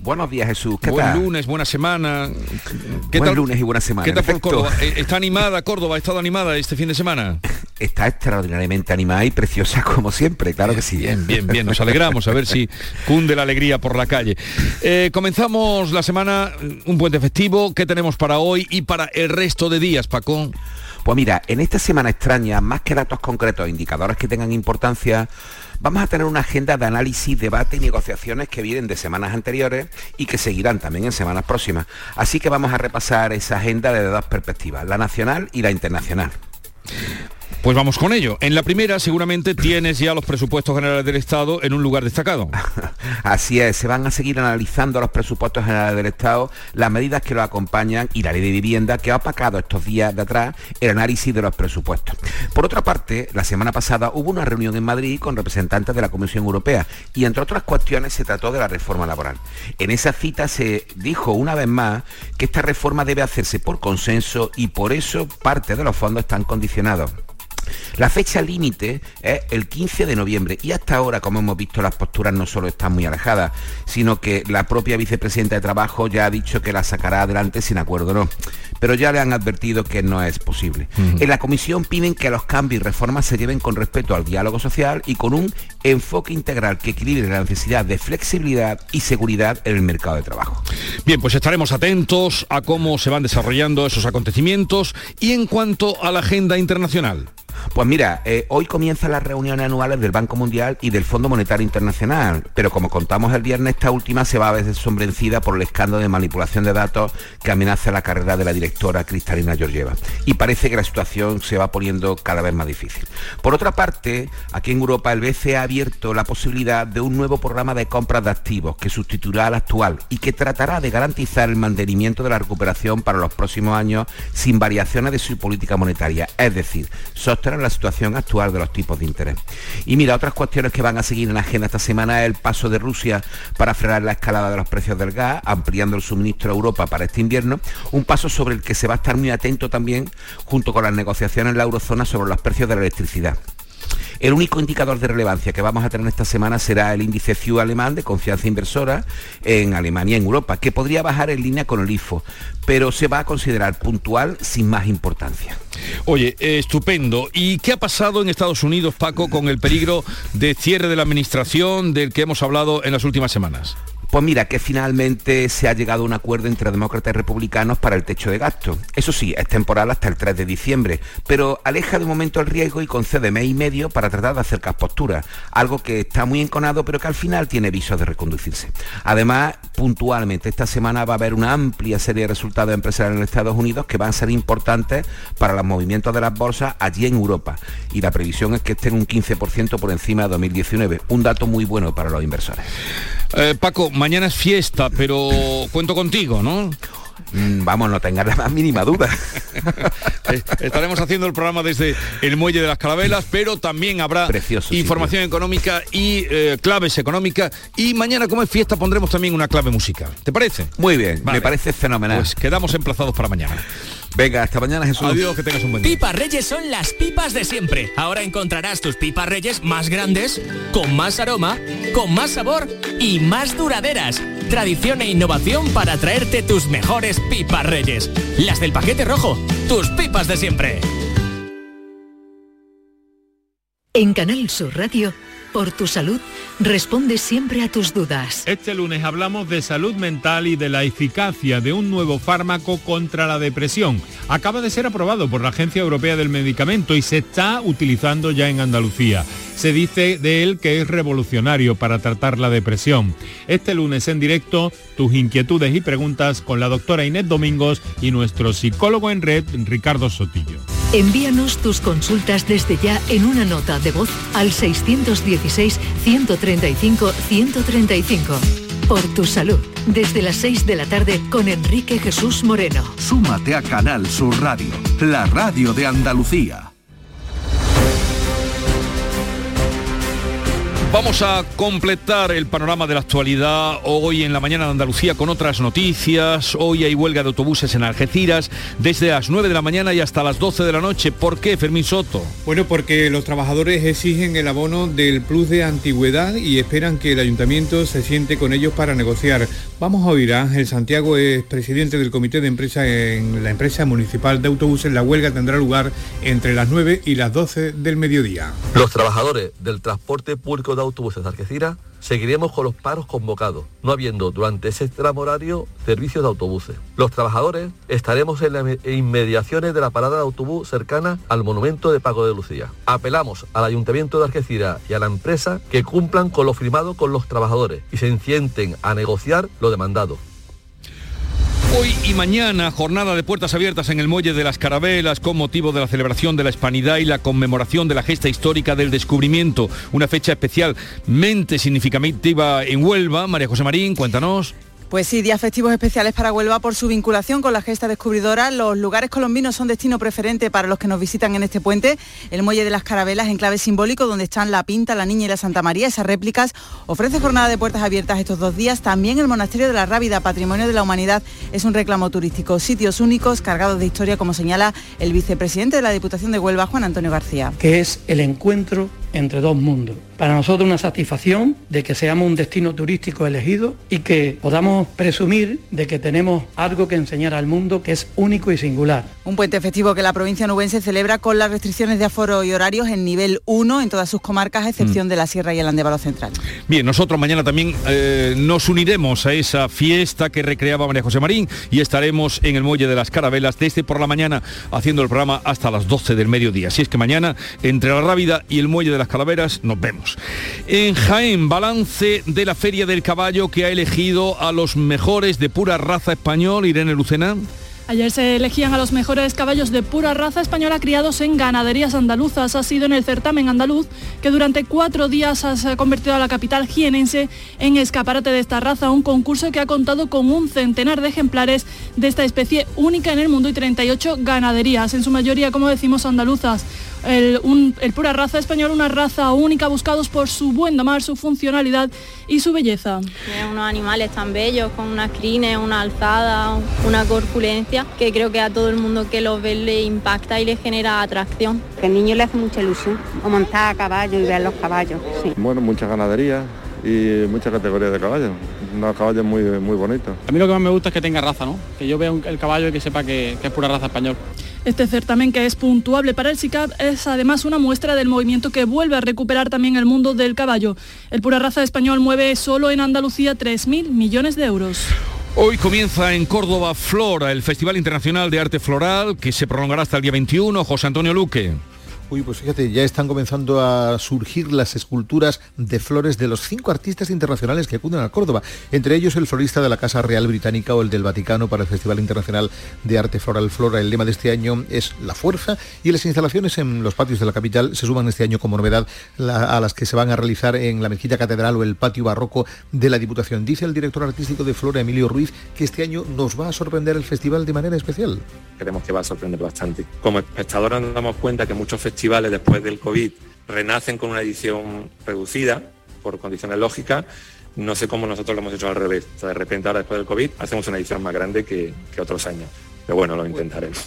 Buenos días Jesús, ¿qué Buen tal? lunes, buena semana. ¿Qué Buen tal? lunes y buena semana. ¿Qué tal por. Córdoba? Eh, ¿Está animada Córdoba? ¿Ha estado animada este fin de semana? (laughs) Está extraordinariamente animada y preciosa como siempre, claro que sí. Bien, bien, bien. Nos alegramos a ver si cunde la alegría por la calle. Eh, comenzamos la semana, un puente festivo. ¿Qué tenemos para hoy y para el resto de días, Paco? Pues mira, en esta semana extraña, más que datos concretos e indicadores que tengan importancia, vamos a tener una agenda de análisis, debate y negociaciones que vienen de semanas anteriores y que seguirán también en semanas próximas. Así que vamos a repasar esa agenda desde dos perspectivas, la nacional y la internacional. Pues vamos con ello. En la primera seguramente tienes ya los presupuestos generales del Estado en un lugar destacado. (laughs) Así es, se van a seguir analizando los presupuestos generales del Estado, las medidas que lo acompañan y la ley de vivienda que ha opacado estos días de atrás el análisis de los presupuestos. Por otra parte, la semana pasada hubo una reunión en Madrid con representantes de la Comisión Europea y entre otras cuestiones se trató de la reforma laboral. En esa cita se dijo una vez más que esta reforma debe hacerse por consenso y por eso parte de los fondos están condicionados. La fecha límite es el 15 de noviembre y hasta ahora, como hemos visto, las posturas no solo están muy alejadas, sino que la propia vicepresidenta de Trabajo ya ha dicho que la sacará adelante sin acuerdo, no. Pero ya le han advertido que no es posible. En la comisión piden que los cambios y reformas se lleven con respeto al diálogo social y con un enfoque integral que equilibre la necesidad de flexibilidad y seguridad en el mercado de trabajo. Bien, pues estaremos atentos a cómo se van desarrollando esos acontecimientos y en cuanto a la agenda internacional. Pues mira, eh, hoy comienzan las reuniones anuales del Banco Mundial y del Fondo Monetario Internacional, pero como contamos el viernes, esta última se va a ver sombrencida por el escándalo de manipulación de datos que amenaza la carrera de la directora Cristalina Georgieva. Y parece que la situación se va poniendo cada vez más difícil. Por otra parte, aquí en Europa el BCE ha abierto la posibilidad de un nuevo programa de compras de activos que sustituirá al actual y que tratará de garantizar el mantenimiento de la recuperación para los próximos años sin variaciones de su política monetaria, es decir, sostener la situación actual de los tipos de interés. Y mira, otras cuestiones que van a seguir en la agenda esta semana es el paso de Rusia para frenar la escalada de los precios del gas, ampliando el suministro a Europa para este invierno, un paso sobre el que se va a estar muy atento también junto con las negociaciones en la eurozona sobre los precios de la electricidad. El único indicador de relevancia que vamos a tener esta semana será el índice CIU alemán de confianza inversora en Alemania y en Europa, que podría bajar en línea con el IFO, pero se va a considerar puntual sin más importancia. Oye, estupendo. ¿Y qué ha pasado en Estados Unidos, Paco, con el peligro de cierre de la administración del que hemos hablado en las últimas semanas? Pues mira, que finalmente se ha llegado a un acuerdo entre demócratas y republicanos para el techo de gasto. Eso sí, es temporal hasta el 3 de diciembre, pero aleja de momento el riesgo y concede mes y medio para tratar de acercar posturas, algo que está muy enconado pero que al final tiene visos de reconducirse. Además, puntualmente, esta semana va a haber una amplia serie de resultados empresariales en Estados Unidos que van a ser importantes para los movimientos de las bolsas allí en Europa. Y la previsión es que estén un 15% por encima de 2019, un dato muy bueno para los inversores. Eh, Paco, mañana es fiesta, pero cuento contigo, ¿no? Mm, vamos, no tengas la más mínima duda. (laughs) Eh, Estaremos haciendo el programa desde el Muelle de las Carabelas, pero también habrá información económica y eh, claves económicas. Y mañana, como es fiesta, pondremos también una clave musical. ¿Te parece? Muy bien, me parece fenomenal. Pues quedamos emplazados para mañana. Venga, hasta mañana Jesús. Adiós, que tengas un buen día. Pipas Reyes son las pipas de siempre. Ahora encontrarás tus pipas Reyes más grandes, con más aroma, con más sabor y más duraderas. Tradición e innovación para traerte tus mejores pipas Reyes. Las del paquete rojo, tus pipas de siempre. En Canal Sur Radio, por tu salud, responde siempre a tus dudas. Este lunes hablamos de salud mental y de la eficacia de un nuevo fármaco contra la depresión. Acaba de ser aprobado por la Agencia Europea del Medicamento y se está utilizando ya en Andalucía. Se dice de él que es revolucionario para tratar la depresión. Este lunes en directo, tus inquietudes y preguntas con la doctora Inés Domingos y nuestro psicólogo en red, Ricardo Sotillo. Envíanos tus consultas desde ya en una nota de voz al 616-135-135. Por tu salud, desde las 6 de la tarde con Enrique Jesús Moreno. Súmate a Canal Sur Radio, la radio de Andalucía. Vamos a completar el panorama de la actualidad hoy en la mañana de Andalucía con otras noticias. Hoy hay huelga de autobuses en Algeciras desde las 9 de la mañana y hasta las 12 de la noche. ¿Por qué, Fermín Soto? Bueno, porque los trabajadores exigen el abono del plus de antigüedad y esperan que el ayuntamiento se siente con ellos para negociar. Vamos a oír a Ángel Santiago, es presidente del comité de empresa en la empresa municipal de autobuses. La huelga tendrá lugar entre las 9 y las 12 del mediodía. Los trabajadores del transporte público de autobuses de Algeciras seguiremos con los paros convocados, no habiendo durante ese tramo horario servicios de autobuses. Los trabajadores estaremos en las inmediaciones de la parada de autobús cercana al monumento de Paco de Lucía. Apelamos al Ayuntamiento de Algeciras y a la empresa que cumplan con lo firmado con los trabajadores y se encienten a negociar lo demandado. Hoy y mañana, jornada de puertas abiertas en el Muelle de las Carabelas con motivo de la celebración de la Hispanidad y la conmemoración de la gesta histórica del descubrimiento. Una fecha especialmente significativa en Huelva. María José Marín, cuéntanos. Pues sí, días festivos especiales para Huelva por su vinculación con la gesta descubridora. Los lugares colombinos son destino preferente para los que nos visitan en este puente. El Muelle de las Carabelas, en clave simbólico, donde están la Pinta, la Niña y la Santa María, esas réplicas, ofrece jornada de puertas abiertas estos dos días. También el Monasterio de la Rábida, Patrimonio de la Humanidad, es un reclamo turístico. Sitios únicos, cargados de historia, como señala el vicepresidente de la Diputación de Huelva, Juan Antonio García. Que es el encuentro entre dos mundos. Para nosotros una satisfacción de que seamos un destino turístico elegido y que podamos presumir de que tenemos algo que enseñar al mundo que es único y singular. Un puente festivo que la provincia nubense celebra con las restricciones de aforo y horarios en nivel 1 en todas sus comarcas, a excepción mm. de la Sierra y el Andévalo Central. Bien, nosotros mañana también eh, nos uniremos a esa fiesta que recreaba María José Marín y estaremos en el Muelle de las Carabelas desde por la mañana haciendo el programa hasta las 12 del mediodía. Así es que mañana, entre la Rábida y el Muelle de las Calaveras, nos vemos. En Jaén, balance de la Feria del Caballo que ha elegido a los mejores de pura raza español, Irene Lucena. Ayer se elegían a los mejores caballos de pura raza española criados en ganaderías andaluzas. Ha sido en el certamen andaluz que durante cuatro días ha convertido a la capital jienense en escaparate de esta raza, un concurso que ha contado con un centenar de ejemplares de esta especie única en el mundo y 38 ganaderías, en su mayoría, como decimos, andaluzas el, pura raza español, una raza única buscados por su buen domar, su funcionalidad y su belleza. Tiene unos animales tan bellos, con unas crines, una alzada, una corpulencia, que creo que a todo el mundo que los ve le impacta y le genera atracción. Que al niño le hace mucha ilusión, o montar a caballo y ver los caballos. Bueno, muchas ganaderías y muchas categorías de caballos. Unos caballos muy, muy bonitos. A mí lo que más me gusta es que tenga raza, ¿no? Que yo vea el caballo y que sepa que, que es pura raza español. Este certamen, que es puntuable para el SICAP, es además una muestra del movimiento que vuelve a recuperar también el mundo del caballo. El pura raza español mueve solo en Andalucía 3.000 millones de euros. Hoy comienza en Córdoba Flora, el Festival Internacional de Arte Floral, que se prolongará hasta el día 21. José Antonio Luque. Uy, pues fíjate, ya están comenzando a surgir las esculturas de flores de los cinco artistas internacionales que acuden a Córdoba, entre ellos el florista de la Casa Real Británica o el del Vaticano para el Festival Internacional de Arte Floral Flora. El lema de este año es la fuerza y las instalaciones en los patios de la capital se suman este año como novedad a las que se van a realizar en la Mezquita Catedral o el patio barroco de la Diputación. Dice el director artístico de Flora, Emilio Ruiz, que este año nos va a sorprender el festival de manera especial. Creemos que va a sorprender bastante. Como espectadores nos damos cuenta que muchos festivales festivales después del COVID renacen con una edición reducida por condiciones lógicas. No sé cómo nosotros lo hemos hecho al revés. de repente ahora después del COVID hacemos una edición más grande que, otros años. Pero bueno, lo intentaremos.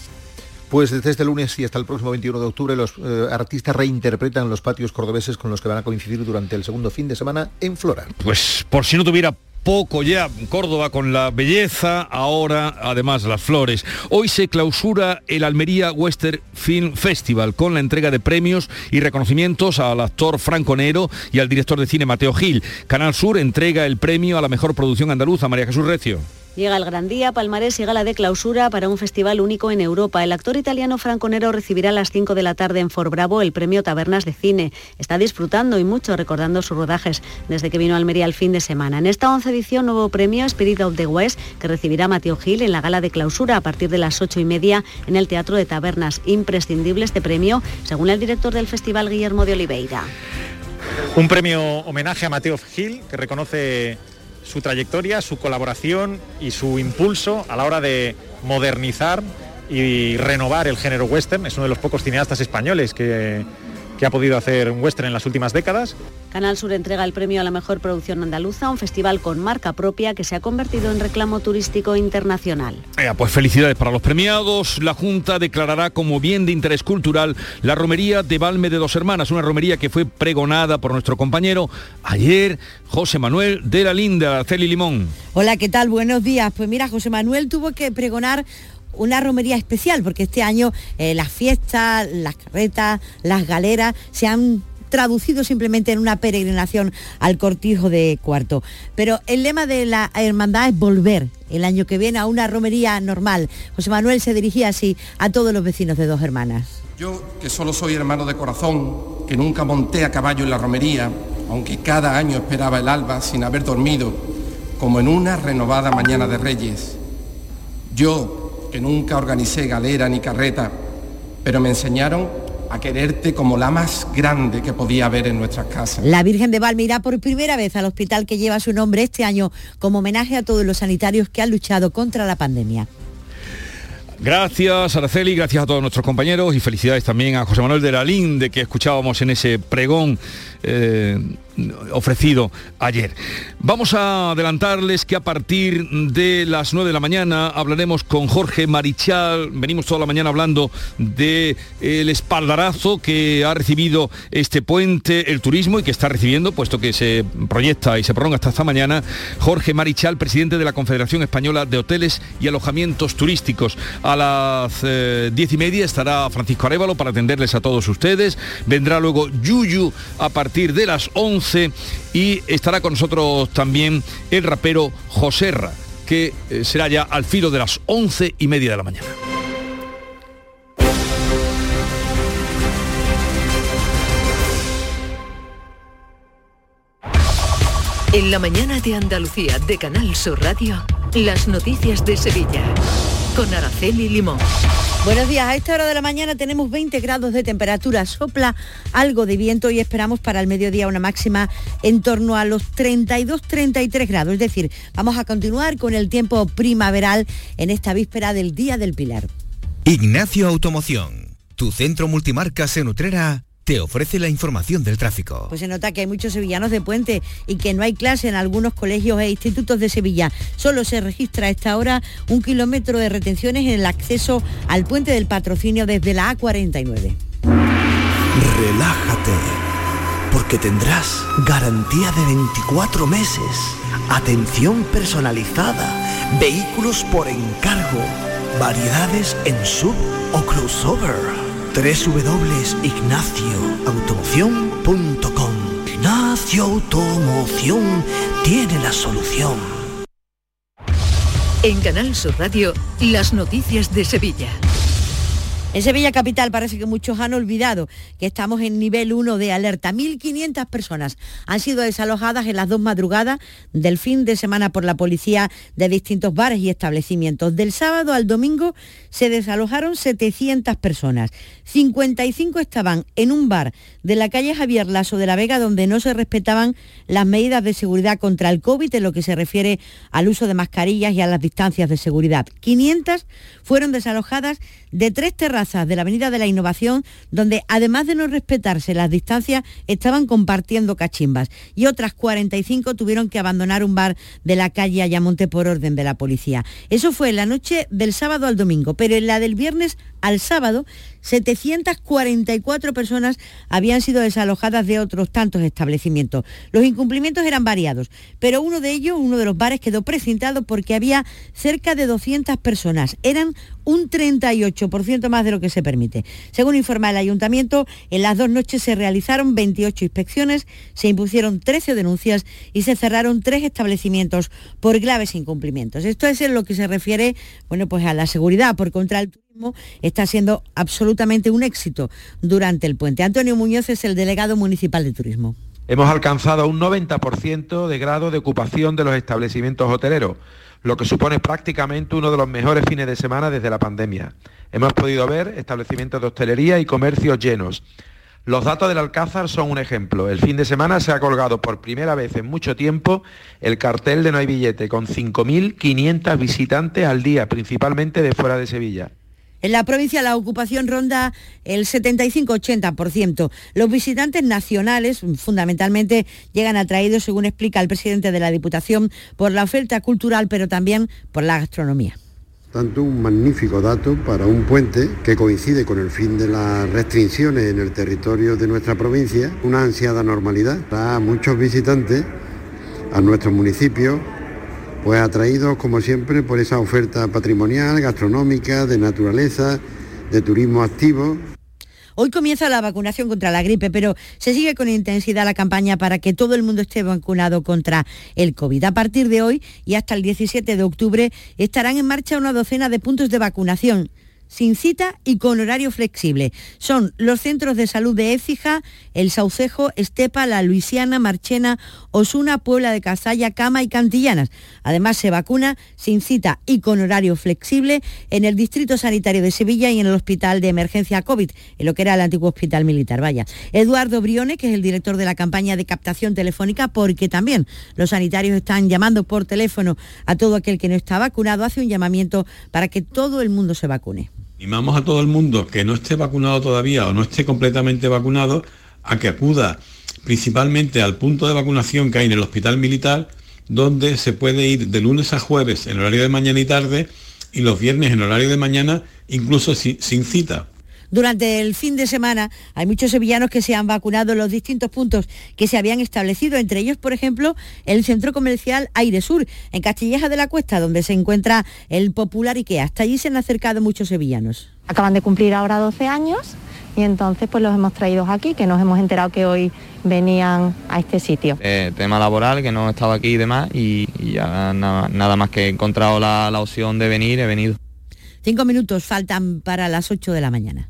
Pues desde este lunes y hasta el próximo 21 de octubre los eh, artistas reinterpretan los patios cordobeses con los que van a coincidir durante el segundo fin de semana en Flora. Pues por si no tuviera poco ya Córdoba con la belleza, ahora además las flores. Hoy se clausura el Almería Western Film Festival con la entrega de premios y reconocimientos al actor Franco Nero y al director de cine Mateo Gil. Canal Sur entrega el premio a la mejor producción andaluza, María Jesús Recio. Llega el gran día, palmarés y gala de clausura para un festival único en Europa. El actor italiano Franco Nero recibirá a las 5 de la tarde en For Bravo el premio Tabernas de Cine. Está disfrutando y mucho recordando sus rodajes desde que vino a Almería el fin de semana. En esta 11 edición, nuevo premio Spirit of the West que recibirá Mateo Gil en la gala de clausura a partir de las 8 y media en el Teatro de Tabernas. Imprescindible este premio, según el director del festival Guillermo de Oliveira. Un premio homenaje a Mateo Gil que reconoce su trayectoria, su colaboración y su impulso a la hora de modernizar y renovar el género western. Es uno de los pocos cineastas españoles que, que ha podido hacer un western en las últimas décadas. Canal Sur entrega el premio a la mejor producción andaluza, un festival con marca propia que se ha convertido en reclamo turístico internacional. pues felicidades para los premiados. La Junta declarará como bien de interés cultural la romería de Valme de Dos Hermanas, una romería que fue pregonada por nuestro compañero ayer, José Manuel de la Linda, Celi Limón. Hola, ¿qué tal? Buenos días. Pues mira, José Manuel tuvo que pregonar una romería especial, porque este año eh, las fiestas, las carretas, las galeras se han traducido simplemente en una peregrinación al cortijo de cuarto. Pero el lema de la hermandad es volver el año que viene a una romería normal. José Manuel se dirigía así a todos los vecinos de dos hermanas. Yo, que solo soy hermano de corazón, que nunca monté a caballo en la romería, aunque cada año esperaba el alba sin haber dormido, como en una renovada mañana de reyes Yo, que nunca organicé galera ni carreta, pero me enseñaron a quererte como la más grande que podía haber en nuestras casas. La Virgen de Valme irá por primera vez al hospital que lleva su nombre este año como homenaje a todos los sanitarios que han luchado contra la pandemia. Gracias, Araceli, gracias a todos nuestros compañeros y felicidades también a José Manuel de la Linde que escuchábamos en ese pregón eh, ofrecido ayer. Vamos a adelantarles que a partir de las 9 de la mañana hablaremos con Jorge Marichal. Venimos toda la mañana hablando del el espaldarazo que ha recibido este puente, el turismo y que está recibiendo, puesto que se proyecta y se prolonga hasta esta mañana, Jorge Marichal, presidente de la Confederación Española de Hoteles y Alojamientos Turísticos. Las eh, diez y media estará Francisco Arevalo para atenderles a todos ustedes. Vendrá luego Yuyu a partir de las 11 y estará con nosotros también el rapero Joserra, que eh, será ya al filo de las once y media de la mañana. En la mañana de Andalucía de Canal Sur Radio, las noticias de Sevilla con Araceli Limón. Buenos días, a esta hora de la mañana tenemos 20 grados de temperatura, sopla algo de viento y esperamos para el mediodía una máxima en torno a los 32-33 grados, es decir, vamos a continuar con el tiempo primaveral en esta víspera del Día del Pilar. Ignacio Automoción, tu centro multimarcas en Utrera te ofrece la información del tráfico. Pues se nota que hay muchos sevillanos de puente y que no hay clase en algunos colegios e institutos de Sevilla. Solo se registra a esta hora un kilómetro de retenciones en el acceso al puente del patrocinio desde la A49. Relájate, porque tendrás garantía de 24 meses, atención personalizada, vehículos por encargo, variedades en sub o crossover www.ignacioautomoción.com Ignacio Automoción tiene la solución. En Canal Sur Radio, las noticias de Sevilla. En Sevilla Capital parece que muchos han olvidado que estamos en nivel 1 de alerta. 1.500 personas han sido desalojadas en las dos madrugadas del fin de semana por la policía de distintos bares y establecimientos. Del sábado al domingo se desalojaron 700 personas. 55 estaban en un bar de la calle Javier Lasso de la Vega donde no se respetaban las medidas de seguridad contra el COVID en lo que se refiere al uso de mascarillas y a las distancias de seguridad. 500 fueron desalojadas de tres terrazas de la Avenida de la Innovación, donde además de no respetarse las distancias, estaban compartiendo cachimbas. Y otras 45 tuvieron que abandonar un bar de la calle Ayamonte por orden de la policía. Eso fue en la noche del sábado al domingo, pero en la del viernes al sábado 744 personas habían sido desalojadas de otros tantos establecimientos. Los incumplimientos eran variados, pero uno de ellos, uno de los bares, quedó precintado porque había cerca de 200 personas. Eran un 38% más de lo que se permite. Según informa el ayuntamiento, en las dos noches se realizaron 28 inspecciones, se impusieron 13 denuncias y se cerraron tres establecimientos por graves incumplimientos. Esto es en lo que se refiere bueno, pues a la seguridad. Por contra, el turismo está siendo absolutamente un éxito durante el puente. Antonio Muñoz es el delegado municipal de turismo. Hemos alcanzado un 90% de grado de ocupación de los establecimientos hoteleros lo que supone prácticamente uno de los mejores fines de semana desde la pandemia. Hemos podido ver establecimientos de hostelería y comercios llenos. Los datos del Alcázar son un ejemplo. El fin de semana se ha colgado por primera vez en mucho tiempo el cartel de No hay billete, con 5.500 visitantes al día, principalmente de fuera de Sevilla. En la provincia la ocupación ronda el 75-80%. Los visitantes nacionales fundamentalmente llegan atraídos, según explica el presidente de la Diputación, por la oferta cultural, pero también por la gastronomía. Tanto un magnífico dato para un puente que coincide con el fin de las restricciones en el territorio de nuestra provincia, una ansiada normalidad. A muchos visitantes a nuestros municipios pues atraídos como siempre por esa oferta patrimonial, gastronómica, de naturaleza, de turismo activo. Hoy comienza la vacunación contra la gripe, pero se sigue con intensidad la campaña para que todo el mundo esté vacunado contra el COVID. A partir de hoy y hasta el 17 de octubre estarán en marcha una docena de puntos de vacunación sin cita y con horario flexible. Son los centros de salud de Écija, El Saucejo, Estepa, La Luisiana, Marchena, Osuna, Puebla de Cazalla, Cama y Cantillanas. Además se vacuna sin cita y con horario flexible en el Distrito Sanitario de Sevilla y en el Hospital de Emergencia COVID, en lo que era el antiguo Hospital Militar. Vaya. Eduardo Brione, que es el director de la campaña de captación telefónica, porque también los sanitarios están llamando por teléfono a todo aquel que no está vacunado, hace un llamamiento para que todo el mundo se vacune. Animamos a todo el mundo que no esté vacunado todavía o no esté completamente vacunado a que acuda principalmente al punto de vacunación que hay en el hospital militar, donde se puede ir de lunes a jueves en horario de mañana y tarde y los viernes en horario de mañana, incluso sin cita. Durante el fin de semana hay muchos sevillanos que se han vacunado en los distintos puntos que se habían establecido, entre ellos, por ejemplo, el centro comercial Aire Sur, en Castilleja de la Cuesta, donde se encuentra el popular IKEA. Hasta allí se han acercado muchos sevillanos. Acaban de cumplir ahora 12 años y entonces pues los hemos traído aquí, que nos hemos enterado que hoy venían a este sitio. Eh, tema laboral, que no he estado aquí y demás, y, ya nada, más que he encontrado la, la opción de venir, he venido. Cinco minutos faltan para las 8 de la mañana.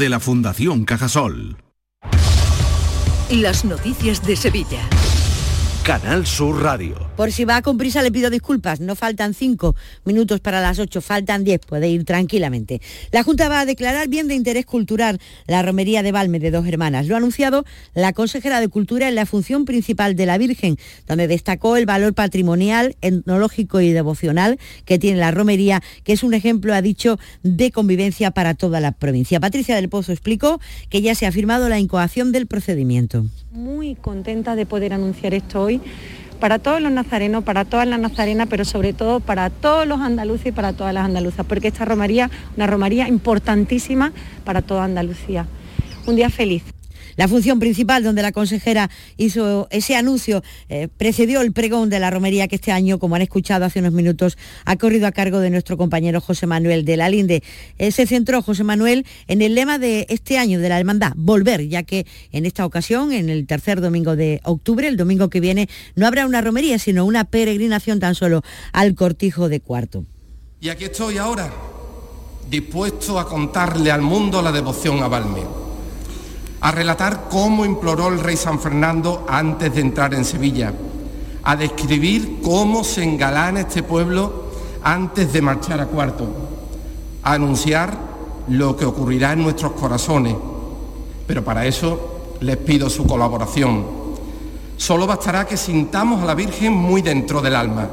de de la Fundación Cajasol. Las noticias de Sevilla. Canal Sur Radio. Por si va con prisa le pido disculpas, no faltan cinco minutos para las ocho, faltan diez, puede ir tranquilamente. La Junta va a declarar bien de interés cultural la romería de Valme de dos hermanas. Lo ha anunciado la consejera de Cultura en la función principal de la Virgen, donde destacó el valor patrimonial, etnológico y devocional que tiene la romería, que es un ejemplo, ha dicho, de convivencia para toda la provincia. Patricia del Pozo explicó que ya se ha firmado la incoación del procedimiento. Muy contenta de poder anunciar esto hoy para todos los nazarenos, para todas las nazarenas, pero sobre todo para todos los andaluces y para todas las andaluzas, porque esta romaría, una romaría importantísima para toda Andalucía. Un día feliz. La función principal donde la consejera hizo ese anuncio eh, precedió el pregón de la romería que este año, como han escuchado hace unos minutos, ha corrido a cargo de nuestro compañero José Manuel de la Linde. Eh, se centró José Manuel en el lema de este año de la hermandad, volver, ya que en esta ocasión, en el tercer domingo de octubre, el domingo que viene, no habrá una romería, sino una peregrinación tan solo al cortijo de cuarto. Y aquí estoy ahora, dispuesto a contarle al mundo la devoción a Valme a relatar cómo imploró el rey San Fernando antes de entrar en Sevilla, a describir cómo se engalana este pueblo antes de marchar a cuarto, a anunciar lo que ocurrirá en nuestros corazones. Pero para eso les pido su colaboración. Solo bastará que sintamos a la Virgen muy dentro del alma,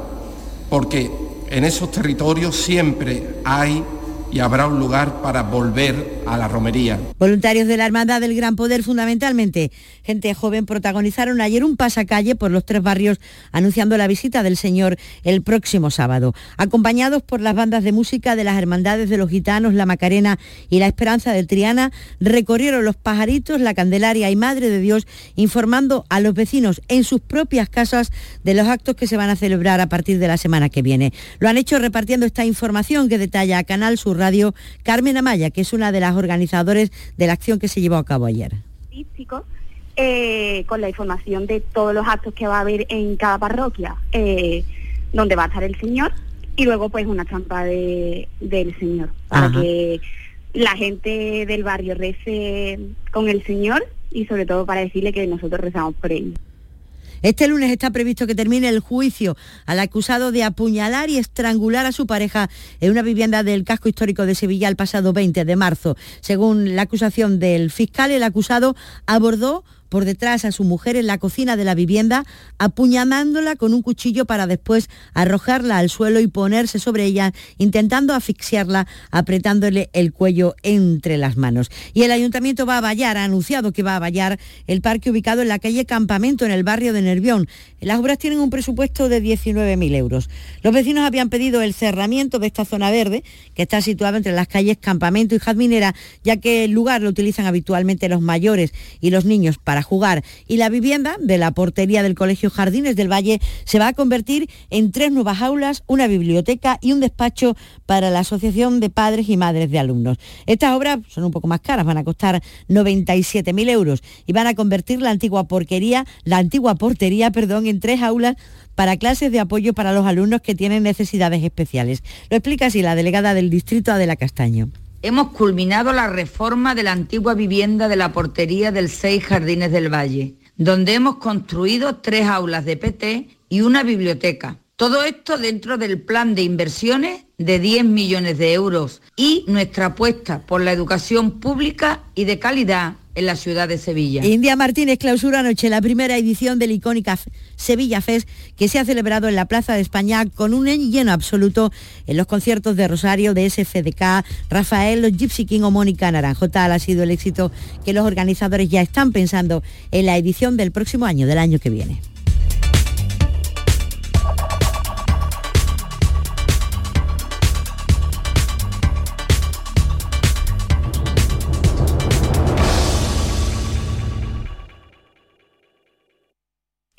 porque en esos territorios siempre hay y habrá un lugar para volver a la romería. Voluntarios de la Hermandad del Gran Poder, fundamentalmente gente joven, protagonizaron ayer un pasacalle por los tres barrios anunciando la visita del Señor el próximo sábado. Acompañados por las bandas de música de las Hermandades de los Gitanos, la Macarena y la Esperanza del Triana, recorrieron los pajaritos, la Candelaria y Madre de Dios, informando a los vecinos en sus propias casas de los actos que se van a celebrar a partir de la semana que viene. Lo han hecho repartiendo esta información que detalla Canal Sur Radio Carmen Amaya, que es una de las organizadoras de la acción que se llevó a cabo ayer. Eh, con la información de todos los actos que va a haber en cada parroquia, eh, donde va a estar el Señor, y luego pues una trampa de, del Señor, para que la gente del barrio rece con el Señor y sobre todo para decirle que nosotros rezamos por él. Este lunes está previsto que termine el juicio al acusado de apuñalar y estrangular a su pareja en una vivienda del casco histórico de Sevilla el pasado 20 de marzo. Según la acusación del fiscal, el acusado abordó por detrás a su mujer en la cocina de la vivienda, apuñalándola con un cuchillo para después arrojarla al suelo y ponerse sobre ella, intentando asfixiarla, apretándole el cuello entre las manos. Y el ayuntamiento va a vallar, ha anunciado que va a vallar el parque ubicado en la calle Campamento, en el barrio de Nervión. Las obras tienen un presupuesto de 19.000 euros. Los vecinos habían pedido el cerramiento de esta zona verde, que está situada entre las calles Campamento y Jazminera, ya que el lugar lo utilizan habitualmente los mayores y los niños para jugar. Y la vivienda de la portería del Colegio Jardines del Valle se va a convertir en tres nuevas aulas, una biblioteca y un despacho para la Asociación de Padres y Madres de Alumnos. Estas obras son un poco más caras, van a costar 97.000 euros y van a convertir la antigua porquería, la antigua portería, perdón, en tres aulas para clases de apoyo para los alumnos que tienen necesidades especiales. Lo explica así la delegada del distrito Adela Castaño. Hemos culminado la reforma de la antigua vivienda de la portería del Seis Jardines del Valle, donde hemos construido tres aulas de PT y una biblioteca. Todo esto dentro del plan de inversiones de 10 millones de euros y nuestra apuesta por la educación pública y de calidad en la ciudad de Sevilla. India Martínez clausura anoche la primera edición del icónica Sevilla Fest que se ha celebrado en la Plaza de España con un lleno absoluto en los conciertos de Rosario, de SFDK, Rafael, los Gypsy King o Mónica Naranjo. Tal ha sido el éxito que los organizadores ya están pensando en la edición del próximo año, del año que viene.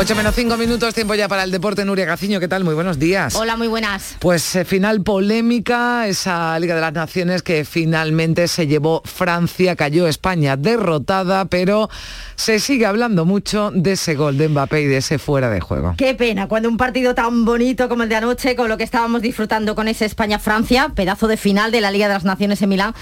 8 menos 5 minutos, tiempo ya para el deporte. Nuria Gaciño, ¿qué tal? Muy buenos días. Hola, muy buenas. Pues eh, final polémica, esa Liga de las Naciones que finalmente se llevó Francia, cayó España derrotada, pero se sigue hablando mucho de ese gol de Mbappé y de ese fuera de juego. Qué pena, cuando un partido tan bonito como el de anoche, con lo que estábamos disfrutando con ese España-Francia, pedazo de final de la Liga de las Naciones en Milán,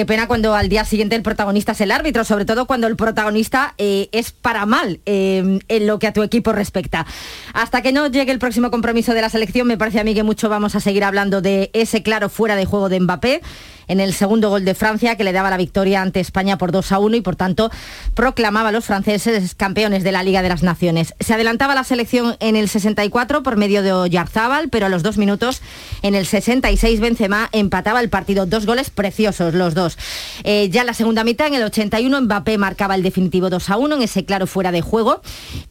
Qué pena cuando al día siguiente el protagonista es el árbitro, sobre todo cuando el protagonista eh, es para mal eh, en lo que a tu equipo respecta. Hasta que no llegue el próximo compromiso de la selección, me parece a mí que mucho vamos a seguir hablando de ese claro fuera de juego de Mbappé en el segundo gol de Francia que le daba la victoria ante España por 2 a 1 y por tanto proclamaba a los franceses campeones de la Liga de las Naciones. Se adelantaba la selección en el 64 por medio de Oyarzábal, pero a los dos minutos en el 66 Benzema empataba el partido. Dos goles preciosos los dos. Eh, ya en la segunda mitad, en el 81, Mbappé marcaba el definitivo 2 a 1 en ese claro fuera de juego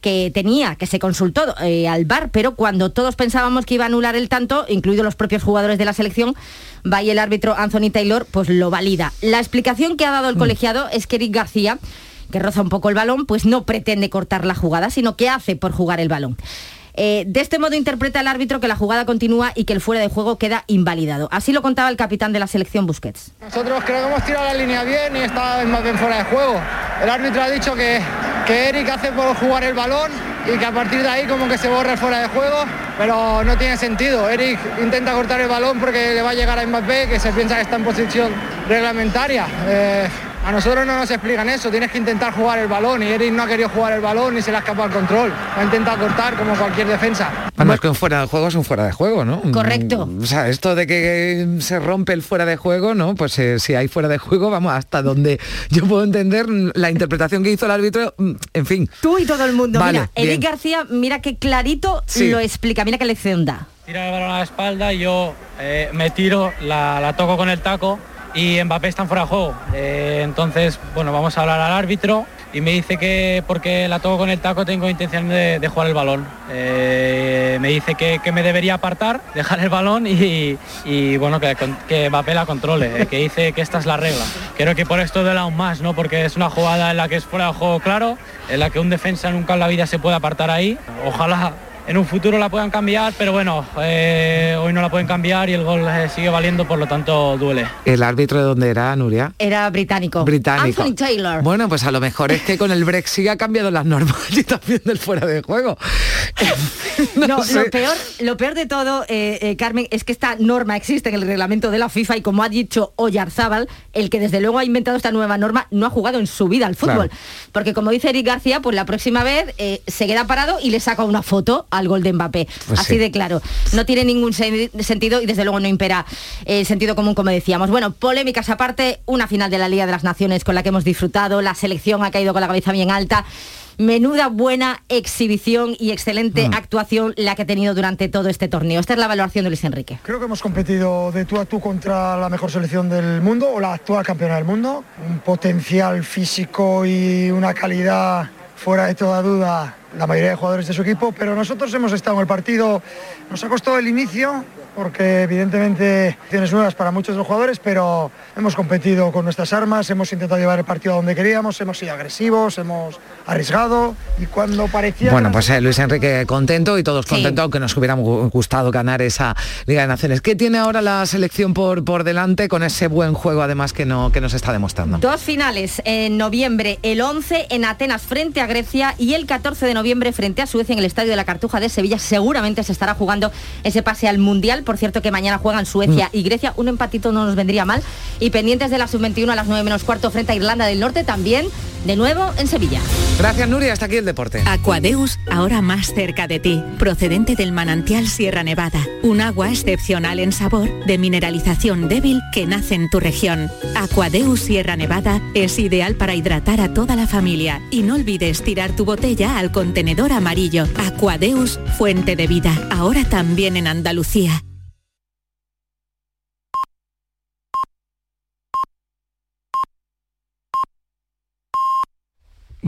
que tenía, que se consultó eh, al VAR, pero cuando todos pensábamos que iba a anular el tanto, incluidos los propios jugadores de la selección, va y el árbitro Anthony Taylor pues lo valida. La explicación que ha dado el mm. colegiado es que Eric García que roza un poco el balón, pues no pretende cortar la jugada, sino que hace por jugar el balón. Eh, de este modo interpreta el árbitro que la jugada continúa y que el fuera de juego queda invalidado. Así lo contaba el capitán de la selección Busquets. Nosotros creo que hemos tirado la línea bien y está más bien fuera de juego. El árbitro ha dicho que, que Eric hace por jugar el balón y que a partir de ahí como que se borra el fuera de juego, pero no tiene sentido. Eric intenta cortar el balón porque le va a llegar a Mbappé, que se piensa que está en posición reglamentaria. Eh, a nosotros no nos explican eso, tienes que intentar jugar el balón y Eric no ha querido jugar el balón ni se le ha escapado el control. Ha intentado cortar como cualquier defensa. Es que un fuera de juego es un fuera de juego, ¿no? Correcto. O sea, esto de que se rompe el fuera de juego, ¿no? Pues eh, si hay fuera de juego, vamos, hasta donde yo puedo entender la interpretación que hizo el árbitro, mm, en fin. Tú y todo el mundo. mira, Eric García, mira qué clarito lo explica, mira qué lección da. Tira el balón a la espalda y yo eh, me tiro, la, la toco con el taco y Mbappé está en fuera de juego. Eh, entonces, bueno, vamos a hablar al árbitro y me dice que porque la toco con el taco tengo intención de, jugar el balón. Eh, me dice que, me debería apartar, (laughs) dejar el balón y, bueno, que, que, Mbappé la controle, eh, que dice que esta es la regla. Creo que por esto duele aún más, ¿no? Porque es una jugada en la que es fuera de juego claro, en la que un defensa nunca en la vida se puede apartar ahí. Ojalá en un futuro la puedan cambiar, pero bueno, eh, hoy no la pueden cambiar y el gol eh, sigue valiendo, por lo tanto duele. ¿El árbitro de dónde era, Nuria? Era británico. Británico. Anthony Taylor. Bueno, pues a lo mejor es que con el Brexit ha cambiado las normas (laughs) y también del fuera de juego. no, lo, peor, lo peor de todo, eh, eh, Carmen, es que esta norma existe en el reglamento de la FIFA y como ha dicho Oyarzábal, el que desde luego ha inventado esta nueva norma no ha jugado en su vida al fútbol. Porque como dice Eric García, pues la próxima vez eh, se queda parado y le saca una foto al gol de Mbappé. Pues Así de claro. No tiene ningún sentido y desde luego no impera el sentido común, como decíamos. Bueno, polémicas aparte, una final de la Liga de las Naciones con la que hemos disfrutado, la selección ha caído con la cabeza bien alta. Menuda buena exhibición y excelente mm. actuación la que ha tenido durante todo este torneo. Esta es la valoración de Luis Enrique. Creo que hemos competido de tú a tú contra la mejor selección del mundo o la actual campeona del mundo. Un potencial físico y una calidad fuera de toda duda la mayoría de jugadores de su equipo, pero nosotros hemos estado en el partido, nos ha costado el inicio, porque evidentemente tienes nuevas para muchos de los jugadores, pero hemos competido con nuestras armas, hemos intentado llevar el partido a donde queríamos, hemos sido agresivos, hemos arriesgado y cuando parecía... Bueno, pues eh, Luis Enrique contento y todos contentos, aunque nos hubiera gustado ganar esa Liga de Naciones. ¿Qué tiene ahora la selección por, por delante con ese buen juego además que, no, que nos está demostrando? Dos finales en noviembre, el 11 en Atenas frente a Grecia y el 14 de noviembre frente a Suecia en el Estadio de la Cartuja de Sevilla. Seguramente se estará jugando ese pase al Mundial por cierto que mañana juegan Suecia mm. y Grecia. Un empatito no nos vendría mal. Y pendientes de la sub-21 a las 9 menos cuarto frente a Irlanda del Norte también. De nuevo en Sevilla. Gracias Nuria, hasta aquí el deporte. Aquadeus, ahora más cerca de ti, procedente del manantial Sierra Nevada, un agua excepcional en sabor, de mineralización débil que nace en tu región. Aquadeus Sierra Nevada es ideal para hidratar a toda la familia y no olvides tirar tu botella al contenedor amarillo. Aquadeus, fuente de vida, ahora también en Andalucía.